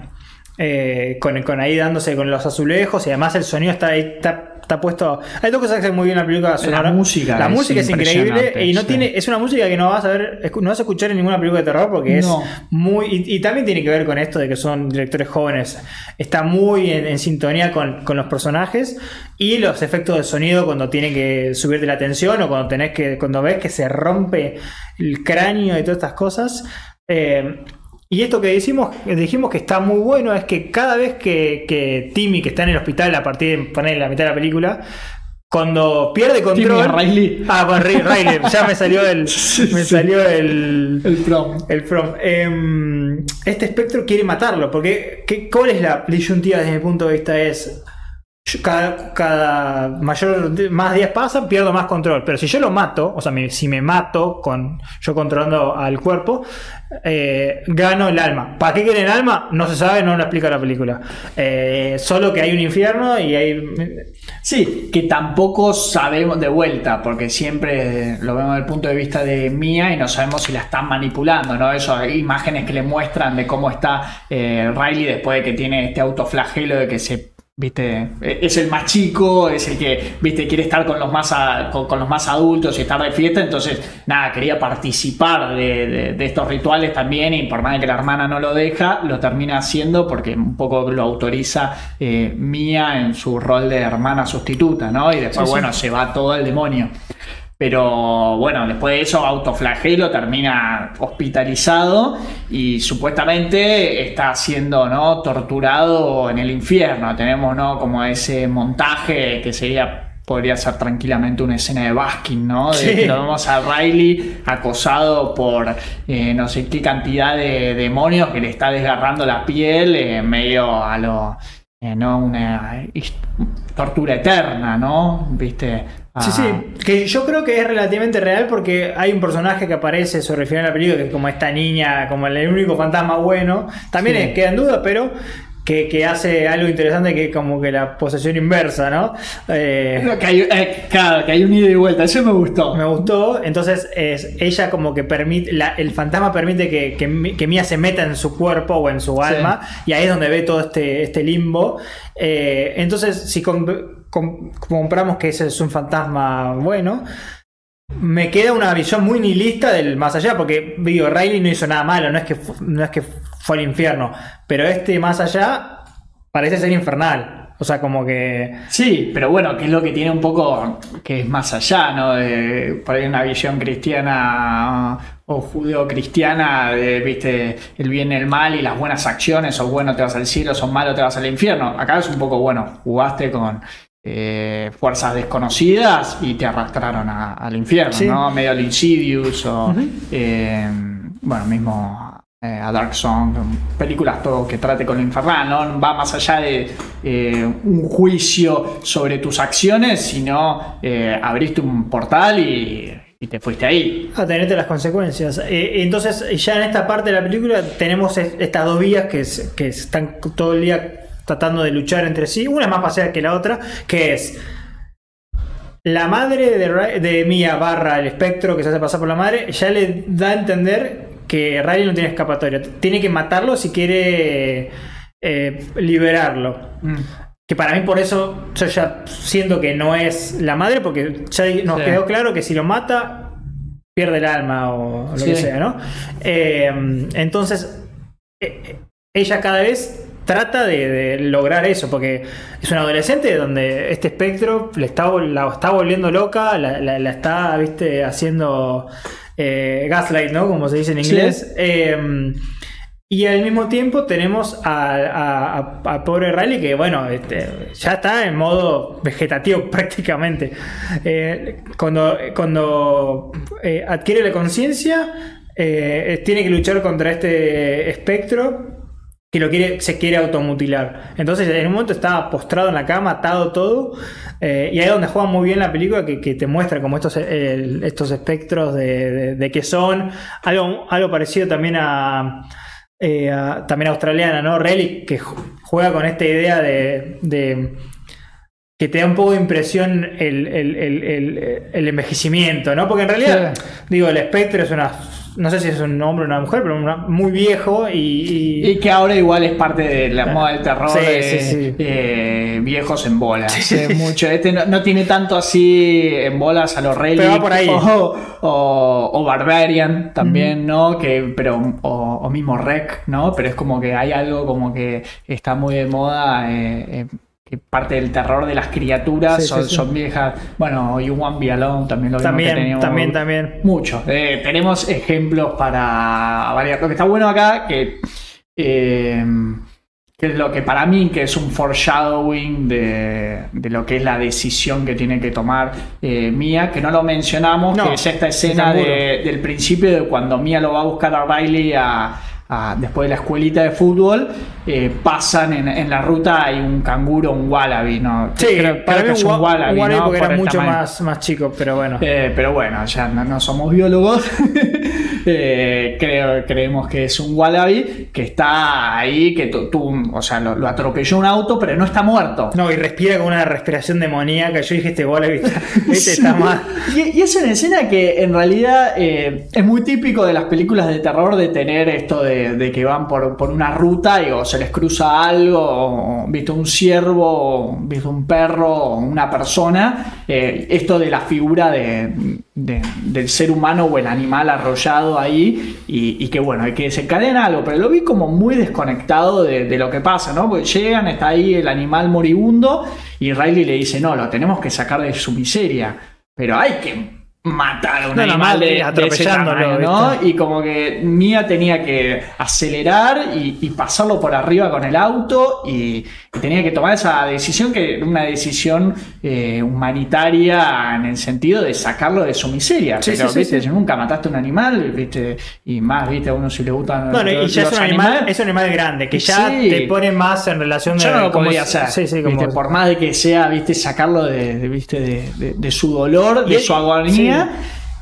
Eh, con, con ahí dándose con los azulejos y además el sonido está ahí, está, está puesto. Hay dos cosas que hacen muy bien la película sonora. música La es música es increíble y no sí. tiene, es una música que no vas a ver, no vas a escuchar en ninguna película de terror porque es muy. Y, y también tiene que ver con esto de que son directores jóvenes. Está muy en, en sintonía con, con los personajes y los efectos de sonido cuando tiene que subirte la tensión o cuando tenés que. cuando ves que se rompe el cráneo y todas estas cosas. Eh, y esto que dijimos, dijimos que está muy bueno es que cada vez que, que Timmy, que está en el hospital a partir de poner la mitad de la película, cuando pierde control. Timmy Riley. Ah, Ri- Riley, ya me salió el. *laughs* me salió el. El prom. El From. Em, este espectro quiere matarlo. Porque, ¿qué, ¿cuál es la disyuntiva desde mi punto de vista? Es. Cada, cada mayor más días pasan, pierdo más control. Pero si yo lo mato, o sea, si me mato con yo controlando al cuerpo, eh, gano el alma. ¿Para qué quiere el alma? No se sabe, no lo explica la película. Eh, solo que hay un infierno y hay. Sí, que tampoco sabemos de vuelta, porque siempre lo vemos desde el punto de vista de Mía y no sabemos si la están manipulando, ¿no? Esas imágenes que le muestran de cómo está eh, Riley después de que tiene este autoflagelo de que se. Viste, es el más chico, es el que, viste, quiere estar con los más, a- con, con los más adultos y estar de fiesta, entonces, nada, quería participar de, de- de estos rituales también y por más que la hermana no lo deja, lo termina haciendo porque un poco lo autoriza eh, Mía en su rol de hermana sustituta, ¿no? Y después, Sí, sí. bueno, se va todo el demonio. Pero bueno, después de eso, autoflagelo termina hospitalizado y supuestamente está siendo ¿no? torturado en el infierno. Tenemos ¿no? como ese montaje que sería. Podría ser tranquilamente una escena de Baskin, ¿no? De Sí. que lo vemos a Riley acosado por eh, no sé qué cantidad de demonios que le está desgarrando la piel, eh, medio a lo. eh, ¿no? Una tortura eterna, ¿no? ¿Viste? Sí, Ah, sí, que yo creo que es relativamente real porque hay un personaje que aparece sobre el final de la película que es como esta niña, como el único fantasma bueno. También Sí. es- queda en duda, pero que, que hace algo interesante que es como que la posesión inversa, ¿no? Eh, Que hay, eh, claro, que hay un ida y vuelta, eso me gustó. me gustó, entonces es, ella como que permite, la- el fantasma permite que, que, que Mia se meta en su cuerpo o en su Sí. alma, y ahí es donde ve todo este, este limbo. Eh, entonces, si com- com- compramos que ese es un fantasma bueno, me queda una visión muy nihilista del más allá, porque digo, Riley no hizo nada malo, no es que, no es que fue al infierno, pero este más allá parece ser infernal. O sea, como que... Sí, pero bueno, que es lo que tiene un poco, que es más allá, ¿no? De, por ahí una visión cristiana o judeo-cristiana de, viste, el bien y el mal y las buenas acciones, o bueno te vas al cielo, o malo te vas al infierno. Acá es un poco, bueno, jugaste con eh, fuerzas desconocidas y te arrastraron a- al infierno, Sí. ¿no? Medio al Insidious o, eh, bueno, mismo eh, a Dark Song, películas todo que trate con lo infernal, no va más allá de eh, un juicio sobre tus acciones, sino eh, abriste un portal y, y te fuiste ahí. A tenerte las consecuencias. Eh, entonces, ya en esta parte de la película tenemos es- estas dos vías que están todo el día tratando de luchar entre sí. Una es más paseada que la otra, que es la madre de, de Mia barra el espectro que se hace pasar por la madre, ya le da a entender que Riley no tiene escapatoria. Tiene que matarlo si quiere eh, liberarlo. Mm. Que para mí por eso yo ya siento que no es la madre, porque ya nos Sí. quedó claro que si lo mata, pierde el alma o lo Sí. que sea, ¿no? Eh, entonces, eh, ella cada vez trata de, de lograr eso, porque es una adolescente donde este espectro le está, la está volviendo loca, la, la- la está, viste, haciendo eh, gaslight, ¿no? Como se dice en Sí. inglés. Eh, y al mismo tiempo tenemos a, a- a- a pobre Riley que, bueno, este, ya está en modo vegetativo *laughs* prácticamente. Eh, cuando cuando eh, adquiere la conciencia, tiene que luchar contra este espectro que lo quiere, se quiere automutilar. Entonces, en un momento estaba postrado en la cama, atado todo, eh, y ahí es donde juega muy bien la película, que, que te muestra como estos, eh, estos espectros de, de, de que son algo, algo parecido también a, eh, a- también australiana, ¿no? Relic, que ju- juega con esta idea de, de que te da un poco de impresión el, el- el- el- el envejecimiento, ¿no? Porque en realidad, digo, el espectro es una, no sé si es un hombre o una mujer, pero una- muy viejo y... y- Y que ahora igual es parte de la moda del terror Sí, de sí, sí. eh, viejos en bolas. eh, mucho. Este no, no tiene tanto así en bolas a los Relic Pero va por ahí. O, o- o Barbarian también, ¿no? Que, pero, o, o mismo Rec, ¿no? Pero es como que hay algo como que está muy de moda. eh, que parte del terror de las criaturas Sí, son, sí. son viejas. Bueno, You One Be Alone también lo vimos que también, teníamos- también, también. Mucho. Eh, tenemos ejemplos para variar. Lo que está bueno acá, que, eh, que es lo que para mí que es un foreshadowing de, de lo que es la decisión que tiene que tomar eh, Mia, que no lo mencionamos, No, que es esta escena de- del principio de cuando Mia lo va a buscar a Riley a, a- después de la escuelita de fútbol, eh, pasan en, en la ruta hay un canguro, un wallaby, ¿no? Sí, Creo- para creo mí que es un un wa- wallaby, wallaby ¿no? porque Por era mucho tamaño. más, más chico, pero bueno. Eh, pero bueno, ya no, no somos biólogos. *laughs* Eh, creo, creemos que es un wallaby que está ahí, que tú, o sea, lo, lo atropelló un auto, pero no está muerto. No, y respira con una respiración demoníaca. Yo dije, este wallaby está, *laughs* este está. Y, y es una escena que en realidad es muy típico de las películas de terror de tener esto de, de que van por, por una ruta y o se les cruza algo, o viste un ciervo, o viste un perro, o una persona. eh, esto de la figura de, de- del ser humano o el animal arrollado ahí y, que bueno, y que desencadena algo, pero lo vi como muy desconectado de, de lo que pasa, ¿no? Porque llegan, está ahí el animal moribundo y Riley le dice, no, lo tenemos que sacar de su miseria. Pero hay que matar a un No, animal mal, de, atropellándolo, tamaño, ¿no? ¿viste? Y como que Mia tenía que acelerar y, y pasarlo por arriba con el auto y, y tenía que tomar esa decisión que era una decisión eh, humanitaria en el sentido de sacarlo de su miseria. Sí, Pero, sí, ¿viste? sí. Nunca mataste a un animal, ¿viste? Y más, ¿viste? A uno si le gustan Bueno, y los- ya es un animal, animales. es un animal grande, que ya te pone más en relación de. Yo no lo es- hacer. Por más de que sea, viste, sacarlo de, de, ¿viste? de, de- su dolor, de su agonía.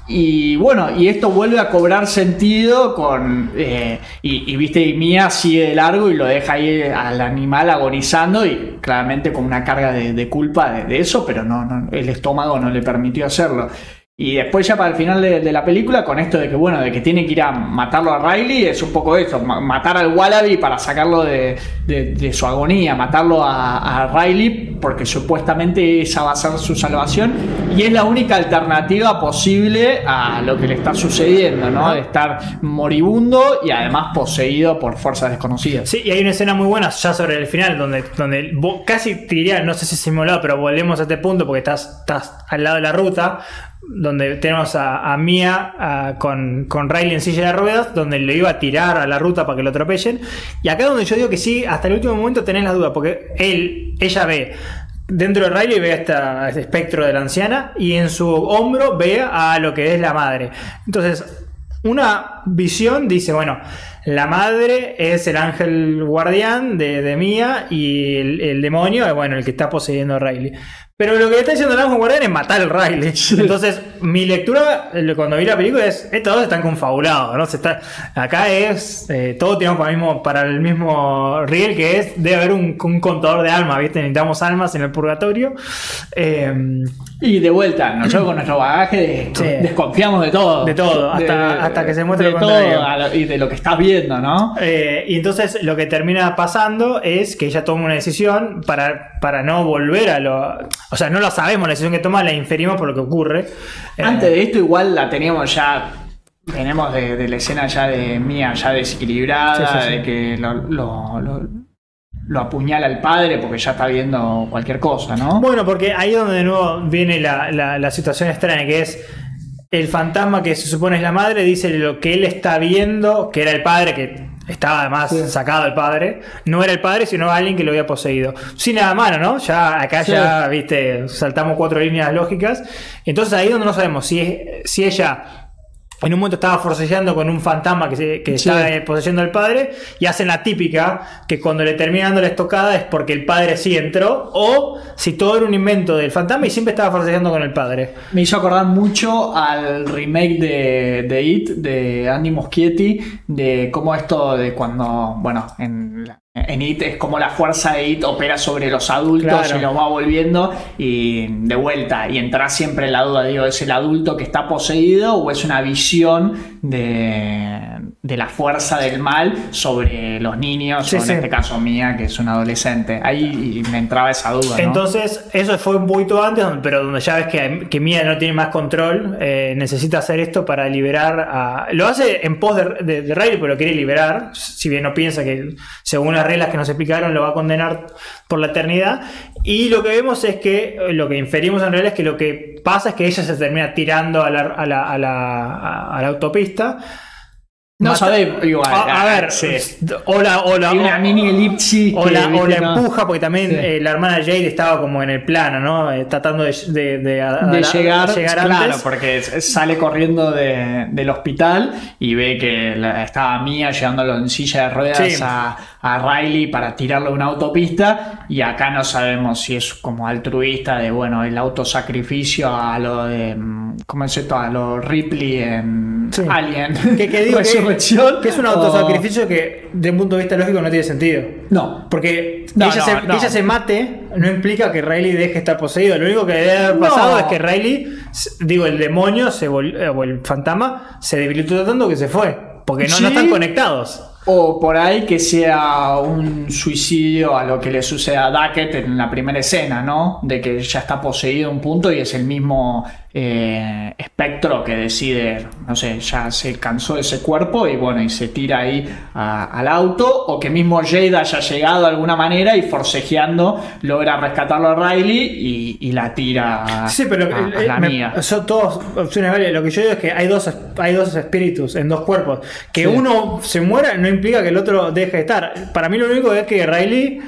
Y bueno, y esto vuelve a cobrar sentido con. eh, y, viste, y Mía sigue de largo y lo deja ahí al animal agonizando y claramente con una carga de, de culpa de, de eso, pero no, no, el estómago no le permitió hacerlo. Y después ya para el final de, de la película, con esto de que, bueno, de que tiene que ir a matarlo a Riley, es un poco eso, ma- matar al Wallaby para sacarlo de, de- de su agonía, matarlo a, a Riley, porque supuestamente esa va a ser su salvación, y es la única alternativa posible a lo que le está sucediendo, ¿no? De estar moribundo y además poseído por fuerzas desconocidas. Sí, y hay una escena muy buena ya sobre el final, donde, donde casi te diría, no sé si simulado, pero volvemos a este punto porque estás, estás al lado de la ruta, donde tenemos a, a Mia con, con Riley en silla de ruedas, donde le iba a tirar a la ruta para que lo atropellen. Y acá donde yo digo que sí, hasta el último momento tenés la duda, porque él, ella ve. Dentro de Riley ve a este espectro de la anciana y en su hombro ve a lo que es la madre. Entonces, una visión dice, bueno, la madre es el ángel guardián de, de Mia y el, el demonio es, bueno, el que está poseyendo a Riley. Pero lo que le está diciendo el ángel guardián es matar al Riley. Entonces, mi lectura eh, cuando vi la película es, estos dos están confabulados, ¿no? Se está, acá es, eh, todo tenemos para el mismo, para el mismo riel que es, debe haber un, un contador de almas, ¿viste? Necesitamos almas en el purgatorio. Eh, Y de vuelta, nosotros con nuestro bagaje de- Sí. desconfiamos de todo. De todo, hasta- hasta que se muestre de lo todo contrario. lo- y de lo que estás viendo viendo, ¿no? Eh, y entonces lo que termina pasando es que ella toma una decisión para, para no volver a lo. O sea, no lo sabemos, la decisión que toma la inferimos por lo que ocurre. Eh, Antes de esto, igual la teníamos ya. Tenemos de, de la escena ya de Mía, ya desequilibrada, Sí, sí, sí. de que lo, lo, lo- lo apuñala el padre porque ya está viendo cualquier cosa, ¿no? Bueno, porque ahí es donde de nuevo viene la, la- la situación extraña, que es el fantasma que se supone es la madre, dice lo que él está viendo, que era el padre, que estaba además Sí. sacado el padre, no era el padre, sino alguien que lo había poseído. Sin nada mano, ¿no? Ya acá Sí. ya, viste, saltamos cuatro líneas lógicas. Entonces ahí es donde no sabemos si, es- si ella en un momento estaba forcejeando con un fantasma que, se- que Sí. está poseyendo al padre y hacen la típica que cuando le termina dando la estocada es porque el padre sí entró o si todo era un invento del fantasma y siempre estaba forcejeando con el padre. Me hizo acordar mucho al remake de, de It, de Andy Muschietti, de cómo esto de cuando, bueno, en, la- en It es como la fuerza de It opera sobre los adultos Claro. y los va volviendo y de vuelta, y entra siempre la duda, digo, ¿es el adulto que está poseído o es una visión de, de la fuerza del mal sobre los niños, Sí, o en sí. este caso mía, que es un adolescente? Ahí me entraba esa duda. ¿no? Entonces, eso fue un poquito antes, pero donde ya ves que, que Mia no tiene más control, eh, necesita hacer esto para liberar a. Lo hace en pos de, de, de Riley, pero lo quiere liberar. Si bien no piensa que, según las reglas que nos explicaron, lo va a condenar por la eternidad. Y lo que vemos es que, eh, lo que inferimos en realidad es que lo que pasa es que ella se termina tirando a la, a la, autopista. No Mata- sabés, igual. A, a ver, sí. o la, o la- una mini elipsis. o que, la, o viste, la no- empuja, porque también Sí. eh, la hermana Jade estaba como en el plano, ¿no? Eh, tratando de, de, de- a- de llegar, claro, antes. porque sale corriendo de- del hospital y ve que la- estaba Mía llevándolo en silla de ruedas Sí. a, a Riley para tirarlo a una autopista y acá no sabemos si es como altruista de, bueno, el autosacrificio a lo de, mm, ¿cómo es esto? A lo Ripley en Sí. Alien. Que, que digo *laughs* que, Que es un o- autosacrificio que, de un punto de vista lógico, no tiene sentido. No. Porque No, ella, no, se, no. que ella se mate no implica que Riley deje de estar poseído. Lo único que debe haber pasado es que Riley, digo, el demonio se vol- eh, o el fantasma se debilitó tanto que se fue. Porque no, están conectados. O por ahí que sea un suicidio a lo que le sucede a Duckett en la primera escena, ¿no? De que ya está poseído un punto y es el mismo eh, espectro que decide, no sé, ya se cansó de ese cuerpo y bueno, y se tira ahí a- al auto. O que mismo Jade haya llegado de alguna manera y forcejeando logra rescatarlo a Riley y, y la tira Sí, pero a, a eh, la me- mía. son todas opciones válidas. Lo que yo digo es que hay dos, hay dos espíritus en dos cuerpos. Que Sí. uno se muera no implica que el otro deje de estar. Para mí lo único es que Riley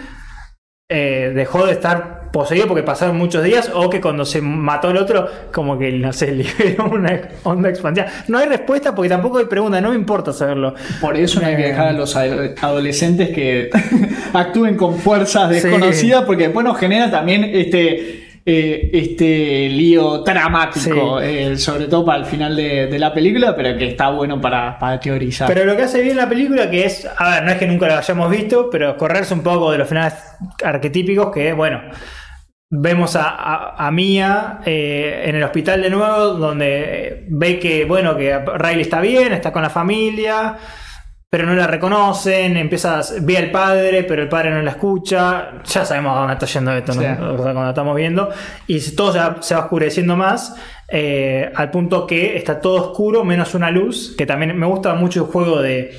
eh, dejó de estar poseído porque pasaron muchos días o que cuando se mató el otro como que no sé, *laughs* liberó una onda expandida. No hay respuesta porque tampoco hay pregunta, no me importa saberlo. Por eso no hay que Eh, dejar a los ado- adolescentes que *laughs* actúen con fuerzas Sí. desconocidas, porque después nos genera también este, eh, este lío dramático, Sí. eh, sobre todo para el final de, de la película, pero que está bueno para, para teorizar. Pero lo que hace bien la película, que es, a ver, no es que nunca lo hayamos visto, pero correrse un poco de los finales arquetípicos, que bueno, vemos a, a, a Mia eh, en el hospital de nuevo, donde ve que, bueno, que Riley está bien, está con la familia, pero no la reconocen, empieza a, ve al padre, pero el padre no la escucha, ya sabemos a dónde está yendo esto, ¿no? Sí. O sea, cuando estamos viendo, y todo se va, se va oscureciendo más, eh, al punto que está todo oscuro, menos una luz, que también me gusta mucho el juego de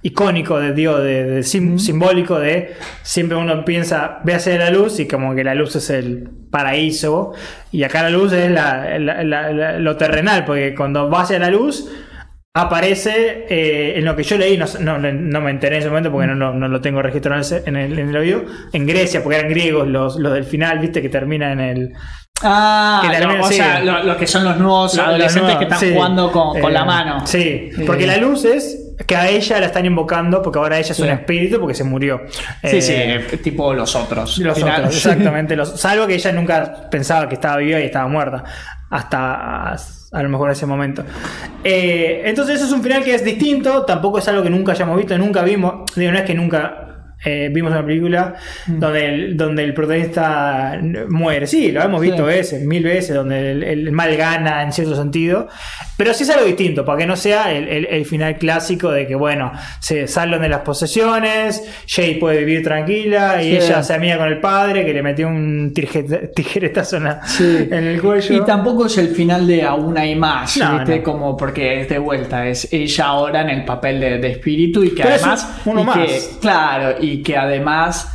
icónico, de, digo, de, de sim- simbólico de siempre uno piensa, ve hacia la luz y como que la luz es el paraíso y acá la luz es la- la- la- la- lo terrenal, porque cuando va hacia la luz aparece eh, en lo que yo leí, no, no, no me enteré en ese momento porque no, no- no lo tengo registrado en, el, en el oído, en Grecia, porque eran griegos los, los del final, viste, que termina en el... ah, que lo- o sea, lo- los que son los nuevos Lo- lo adolescentes que están sí. jugando con, con Eh, la mano. Sí, Eh, porque la luz es que a ella la están invocando porque ahora ella es Sí. un espíritu porque se murió. Sí, Eh, sí, eh, tipo los otros. Los Final- otros, *laughs* exactamente. Los, salvo que ella nunca pensaba que estaba viva y estaba muerta. Hasta a lo mejor ese momento. Eh, entonces, eso es un final que es distinto. Tampoco es algo que nunca hayamos visto, nunca vimos. Digo, no es que nunca eh, vimos una película Mm. donde, el, donde el protagonista muere. Sí, lo hemos visto Sí. veces, mil veces, donde el, el mal gana en cierto sentido. Pero sí es algo distinto, para que no sea el, el- final clásico de que, bueno, se salen de las posesiones, Jay puede vivir tranquila y Sí. ella se amiga con el padre que le metió un tirje- *laughs* tijeretazo en, la- Sí. en el cuello. Y tampoco es el final de aún hay más, No, ¿viste? no. Como porque es de vuelta, es ella ahora en el papel de, de espíritu y que Pero además. uno y más. que- claro, y que además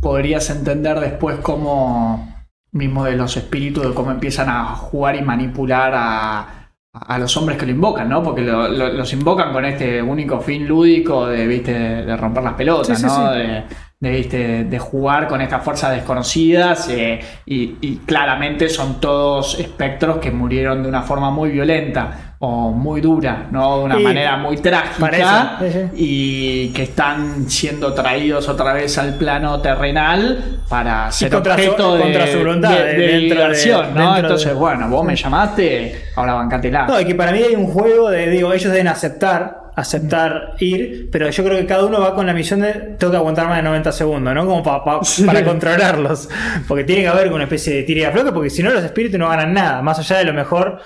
podrías entender después cómo mismo de los espíritus, de cómo empiezan a jugar y manipular a, a los hombres que lo invocan, ¿no? Porque lo- lo- los invocan con este único fin lúdico de, ¿viste? de romper las pelotas, Sí, sí, ¿no? sí. De, de, ¿viste? de jugar con estas fuerzas desconocidas eh, y, y claramente son todos espectros que murieron de una forma muy violenta o muy dura, ¿no? De una manera muy trágica parece, sí, y que están siendo traídos otra vez al plano terrenal para ser contra su- objeto de, contra su voluntad, de- diversión, ¿no? Entonces, bueno, vos me llamaste, ahora bancátela. No, y que para mí hay un juego de, digo, ellos deben aceptar, aceptar ir, pero yo creo que cada uno va con la misión de tengo que aguantar más de 90 segundos, ¿no? Como pa- pa- para controlarlos. Porque tiene que haber una especie de tira y porque si no los espíritus no ganan nada. Más allá de lo mejor,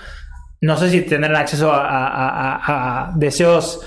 no sé si tendrán acceso a, a- a- a deseos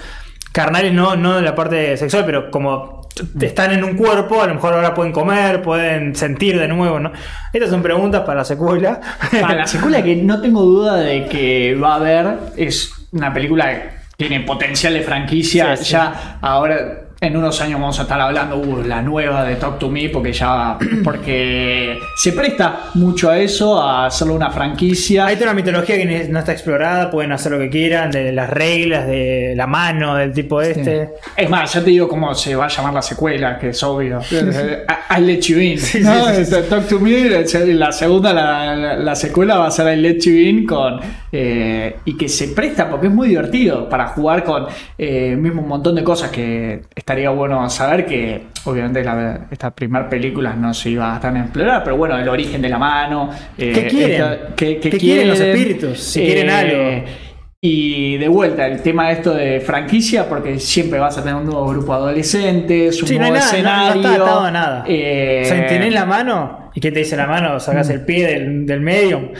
carnales, no, no de la parte sexual, pero como están en un cuerpo, a lo mejor ahora pueden comer, pueden sentir de nuevo, ¿no? Estas son preguntas para la secuela. Para la secuela que no tengo duda de que va a haber, es una película que tiene potencial de franquicia. Sí, sí. Ya ahora, en unos años vamos a estar hablando, uh, la nueva de Talk to Me, porque ya, *clears throat* porque se presta mucho a eso, a hacerlo una franquicia. Hay toda una mitología que no está explorada, pueden hacer lo que quieran, de las reglas, de la mano, del tipo este. Es más, ya te digo cómo se va a llamar la secuela, que es obvio. *laughs* I, Let You In. Sí, ¿no? sí, sí, Talk to Me, la segunda, la, la- la secuela va a ser I Let You In con, eh, y que se presta porque es muy divertido para jugar con eh, mismo un montón de cosas que estaría bueno saber que obviamente la- esta primera película no se iba a tan explorar, pero bueno, el origen de la mano. eh, ¿Qué quieren? esta- ¿Qué, ¿Qué quieren los espíritus? Si quieren algo. Y de vuelta, el tema de esto de franquicia, porque siempre vas a tener un nuevo grupo de adolescentes, un Sí, no hay nuevo nada, no- no escenario. está atado a nada. eh, O sea, tenés la mano, ¿y qué te dice la mano? Sacás el pie del, del medio.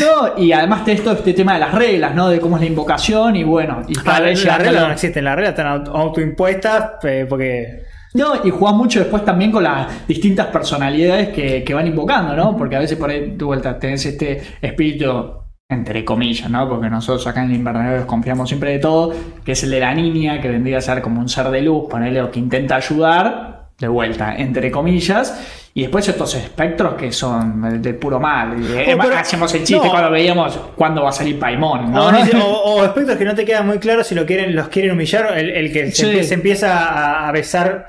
No, y además tenés todo este tema de las reglas, ¿no? De cómo es la invocación y bueno. Y cada Ah, vez las reglas no existen, las reglas están auto- autoimpuestas eh, porque. No, y jugás mucho después también con las distintas personalidades que, que van invocando, ¿no? Porque a veces por ahí de vuelta tenés este espíritu, entre comillas, ¿no? Porque nosotros acá en el invernadero desconfiamos siempre de todo, que es el de la niña, que vendría a ser como un ser de luz, ponerle o que intenta ayudar, de vuelta, entre comillas. Y después estos espectros que son del puro mal. Eh, Oh, hacemos el chiste no. cuando veíamos cuándo va a salir Paimon, ¿no? O, aspectos *laughs* que no te quedan muy claros si lo quieren, los quieren humillar, el, el que se, Sí. empie- se empieza a, besar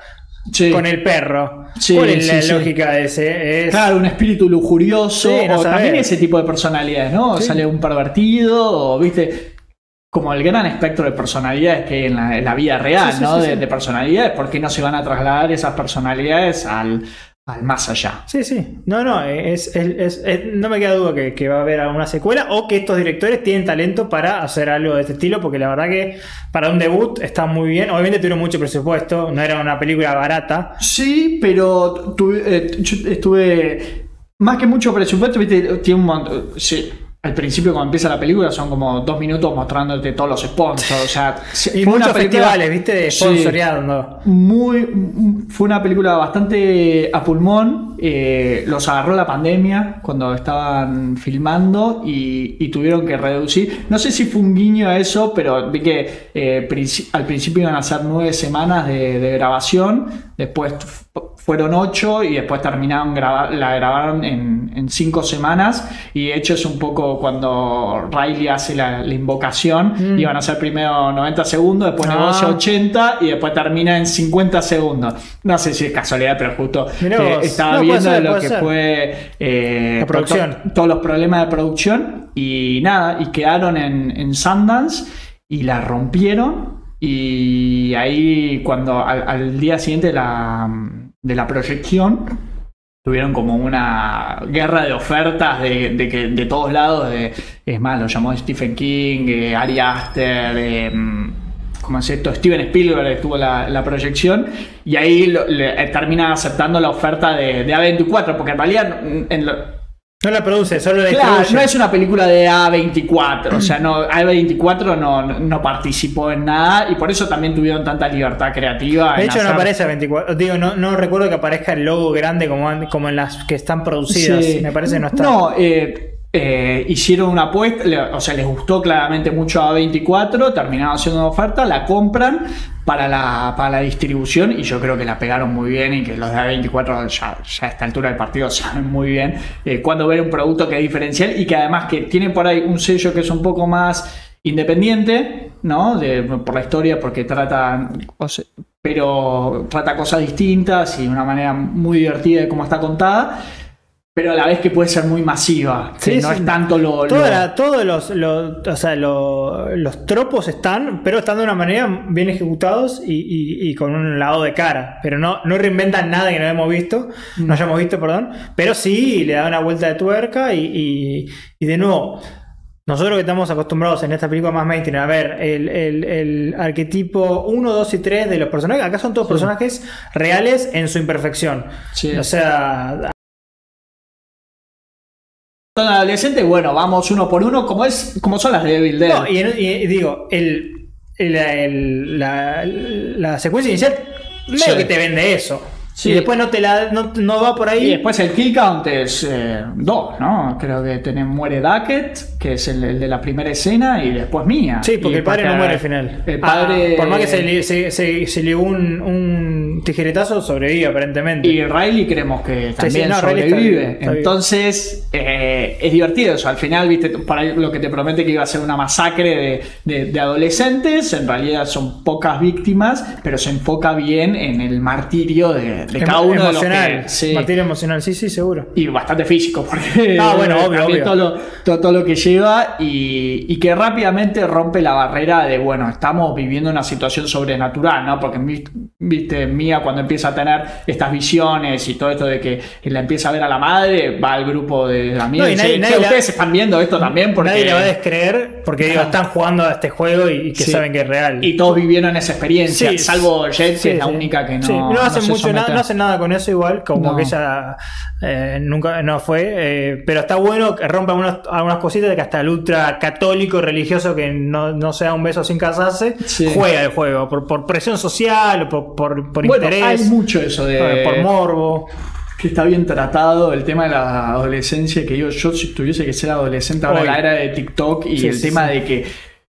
Sí. con el perro. Sí, ¿Cuál es la lógica de ese? Es, Claro, un espíritu lujurioso, no o también ese tipo de personalidades, ¿no? Sale un pervertido, o viste, como el gran espectro de personalidades que hay en la, en la vida real, Sí, sí, ¿no? sí, de, personalidades, ¿por qué no se van a trasladar esas personalidades al, al más allá? Sí, sí. No, no, es, es- es- es- no me queda duda que, que va a haber alguna secuela o que estos directores tienen talento para hacer algo de este estilo, porque la verdad que para un debut está muy bien. Obviamente tuvieron mucho presupuesto, no era una película barata. Sí, pero tuve- eh, estuve más que mucho presupuesto, viste, tiene un montón. sí, al principio cuando empieza la película son como dos minutos mostrándote todos los sponsors, o sea, *laughs* Y fue una muchos película- festivales, ¿viste? De Sí. sponsoreando. Muy, fue una película bastante a pulmón. eh, los agarró la pandemia cuando estaban filmando y, y tuvieron que reducir. No sé si fue un guiño a eso, pero vi que eh, al principio iban a ser nueve semanas de, de grabación, después fueron ocho y después terminaron graba- la grabaron en, en cinco semanas. Y de hecho es un poco cuando Riley hace la, la invocación, Mm. iban a ser primero 90 segundos, después Ah. negocia 80 y después termina en 50 segundos. No sé si es casualidad, pero justo eh, estaba No, viendo ser, lo que ser. fue eh, La producción. to- todos los problemas de producción y nada, y quedaron en, en Sundance y la rompieron. Y ahí, cuando al, al día siguiente la, de la proyección, tuvieron como una guerra de ofertas de, de de todos lados. De, es más, lo llamó Stephen King, eh, Ari Aster, eh, como es esto, Steven Spielberg estuvo la, la proyección y ahí termina aceptando la oferta de, de A24, porque en realidad en lo- No la produce, solo la Claro, distribuye. no es una película de A24, o sea, no, A24 no, no participó en nada y por eso también tuvieron tanta libertad creativa. De en hecho, no aparece a 24. Digo, no, no recuerdo que aparezca el logo grande como, como en las que están producidas. Sí. Me parece que no está. No, eh, eh, hicieron una apuesta, le- o sea, les gustó claramente mucho a 24, terminaron haciendo una oferta, la compran para la, para la distribución y yo creo que la pegaron muy bien y que los de A24 ya, ya a esta altura del partido *laughs* saben muy bien eh, cuando ver un producto que es diferencial y que además que tiene por ahí un sello que es un poco más independiente, ¿no? De- por la historia, porque trata, o sea, pero trata cosas distintas y de una manera muy divertida de cómo está contada pero a la vez que puede ser muy masiva. que Sí, no es tanto lo. Toda lo- la- todos los, los- o sea, lo- los tropos están, pero están de una manera bien ejecutados y, y- y con un lado de cara. Pero no, no reinventan nada que no hemos visto, no hayamos visto, perdón. Pero sí le da una vuelta de tuerca y, y- y de nuevo. Nosotros que estamos acostumbrados en esta película más mainstream a ver el, el- el arquetipo 1, 2 y 3 de los personajes, acá son todos personajes reales en su imperfección. Sí. O sea, Son adolescentes, bueno, vamos uno por uno, como es como son las de Evil Dead. No, y, digo, el, el- el- la, la secuencia inicial medio Sí. que te vende eso. Sí. Y después no te la no, no va por ahí. Y después el kill count es eh, dos, ¿no? Creo que muere Duckett, que es el, el de la primera escena, y después mía. sí, porque Y el padre no muere al final. El padre. Ah, por más que se, le- se, se, se lió un, un tijeretazo, sobrevive aparentemente. Y Riley creemos que también sí, no, Riley está sobrevive. está. Entonces, eh, es divertido eso. Al final, viste, para lo que te promete que iba a ser una masacre de, de- de adolescentes, en realidad son pocas víctimas, pero se enfoca bien en el martirio de, de cada Emo- uno de los emocional, que. sí. martirio emocional, sí, sí, seguro. Y bastante físico, porque *laughs* Ah, bueno, obvio, obvio. Todo, lo, todo, todo lo que lleva y, y que rápidamente rompe la barrera de, bueno, estamos viviendo una situación sobrenatural, ¿no? Porque viste, Mía cuando empieza a tener estas visiones y todo esto de que la empieza a ver a la madre, va al grupo de amigos No, y y nadie- dice, nadie "Che, la- ustedes están viendo esto también porque... Nadie le va a descreer porque digo, están jugando a este juego y, y que Sí. saben que es real. Y todos vivieron esa experiencia, Sí, salvo Jet, que es la única que no. No hacen se mucho nada. No hacen nada con eso igual, como No. que ella eh, nunca no fue, eh, pero está bueno que rompa algunas, algunas cositas de que hasta el ultra católico religioso que no, no se da un beso sin casarse, Sí. juega el juego, por, por presión social o por, por, por Bueno, interés, hay mucho eso de. por morbo. que está bien tratado el tema de la adolescencia, que digo, yo si tuviese que ser adolescente ahora Hoy. la era de TikTok y Sí, el sí, tema sí. de que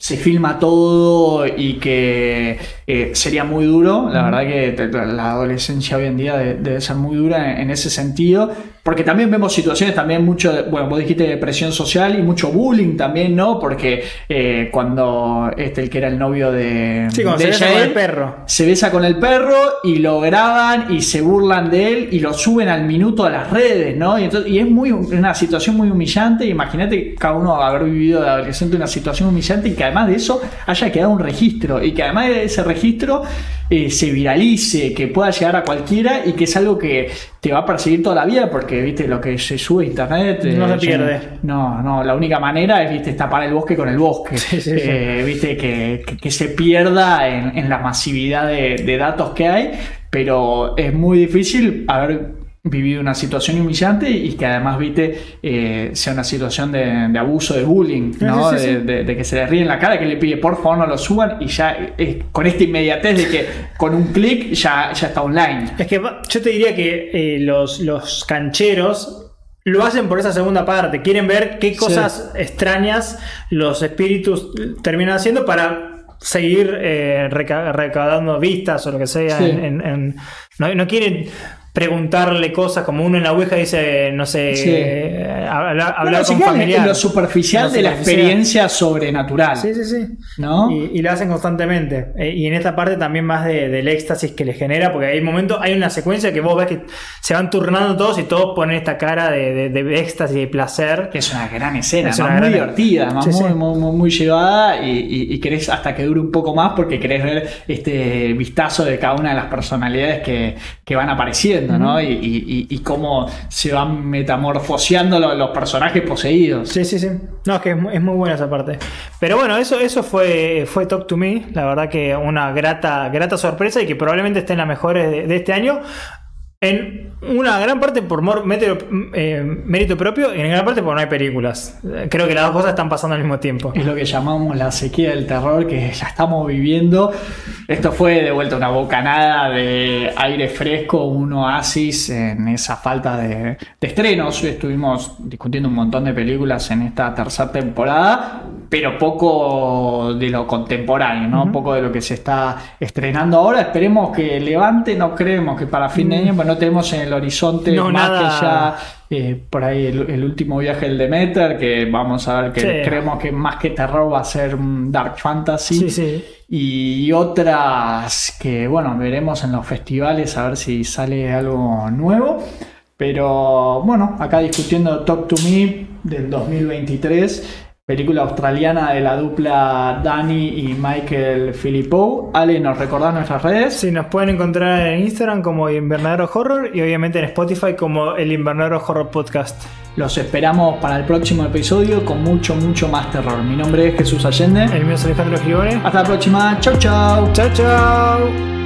se filma todo y que eh, sería muy duro, la verdad que te- la adolescencia hoy en día de- debe ser muy dura en, en ese sentido, porque también vemos situaciones también mucho, de- bueno, vos dijiste de presión social y mucho bullying también, ¿no? Porque eh, cuando este, el que era el novio de... Sí, de se besa con el perro. se besa con el perro y lo graban y se burlan de él y lo suben al minuto a las redes, ¿no? Y, entonces, y es muy una situación muy humillante. Imagínate cada uno haber vivido de adolescente una situación humillante y que además de eso haya quedado un registro y que además de ese registro eh, se viralice, que pueda llegar a cualquiera y que es algo que te va a perseguir toda la vida porque, viste, lo que se sube a internet... No se ya- pierde. No, no, la única manera es, viste, tapar el bosque con el bosque. Sí, sí, sí. Eh, viste, que, que- que se pierda en, en la masividad de, de datos que hay, pero es muy difícil haber vivido una situación humillante y que además, viste, eh, sea una situación de, de abuso, de bullying, ¿no? Sí, sí, sí. De, de- de que se le ríe en la cara, que le pide por favor no lo suban y ya eh, con esta inmediatez de que con un clic ya, ya está online. Es que yo te diría que eh, los, los cancheros lo hacen por esa segunda parte. Quieren ver qué cosas extrañas los espíritus terminan haciendo para seguir eh, reca- recaudando vistas o lo que sea. Sí. en- en- en- no, no quieren preguntarle cosas como uno en la Ouija dice, no sé, Sí. eh, hablar, hablar con en familiares. lo superficial Lo de la experiencia sobrenatural. Sí, sí, sí. ¿No? Y, y lo hacen constantemente. Eh, y en esta parte también más de- del éxtasis que le genera, porque hay momentos, hay una secuencia que vos ves que se van turnando todos y todos ponen esta cara de, de- de éxtasis y de placer. Que es una gran escena, Es una muy gran- divertida, además Sí, muy, sí. Muy, muy- muy llevada y, y- y querés hasta que dure un poco más porque querés ver este vistazo de cada una de las personalidades que, que van apareciendo. ¿No? Y, y- y cómo se van metamorfoseando los, los personajes poseídos. Sí, sí, sí. No, es que es muy, es muy buena esa parte. Pero bueno, eso, eso fue, fue Talk to Me. La verdad que una grata, grata sorpresa y que probablemente esté en las mejores de, de este año. En una gran parte por mérito, eh, mérito propio y en gran parte porque no hay películas. Creo que las dos cosas están pasando al mismo tiempo. Es lo que llamamos la sequía del terror que ya estamos viviendo. Esto fue de vuelta una bocanada de aire fresco, un oasis en esa falta de, de estrenos. Estuvimos discutiendo un montón de películas en esta tercera temporada, pero poco de lo contemporáneo, ¿no? Poco de lo que se está estrenando ahora. Esperemos que levante, no creemos que para fin de año, pues no tenemos en el horizonte No, más nada. que ya eh, por ahí el, el último viaje del Demeter, que vamos a ver que Sí. creemos que más que terror va a ser dark fantasy. Sí, sí. Y otras que, bueno, veremos en los festivales a ver si sale algo nuevo. Pero bueno, acá discutiendo Talk to Me del 2023, película australiana de la dupla Dani y Michael Philippou. Ale, ¿nos recordás nuestras redes? Sí, nos pueden encontrar en Instagram como Invernadero Horror y obviamente en Spotify como el Invernadero Horror Podcast. Los esperamos para el próximo episodio con mucho, mucho más terror. Mi nombre es Jesús Allende. El mío es Alejandro Gione. Hasta la próxima. Chau, chau. Chao, chao.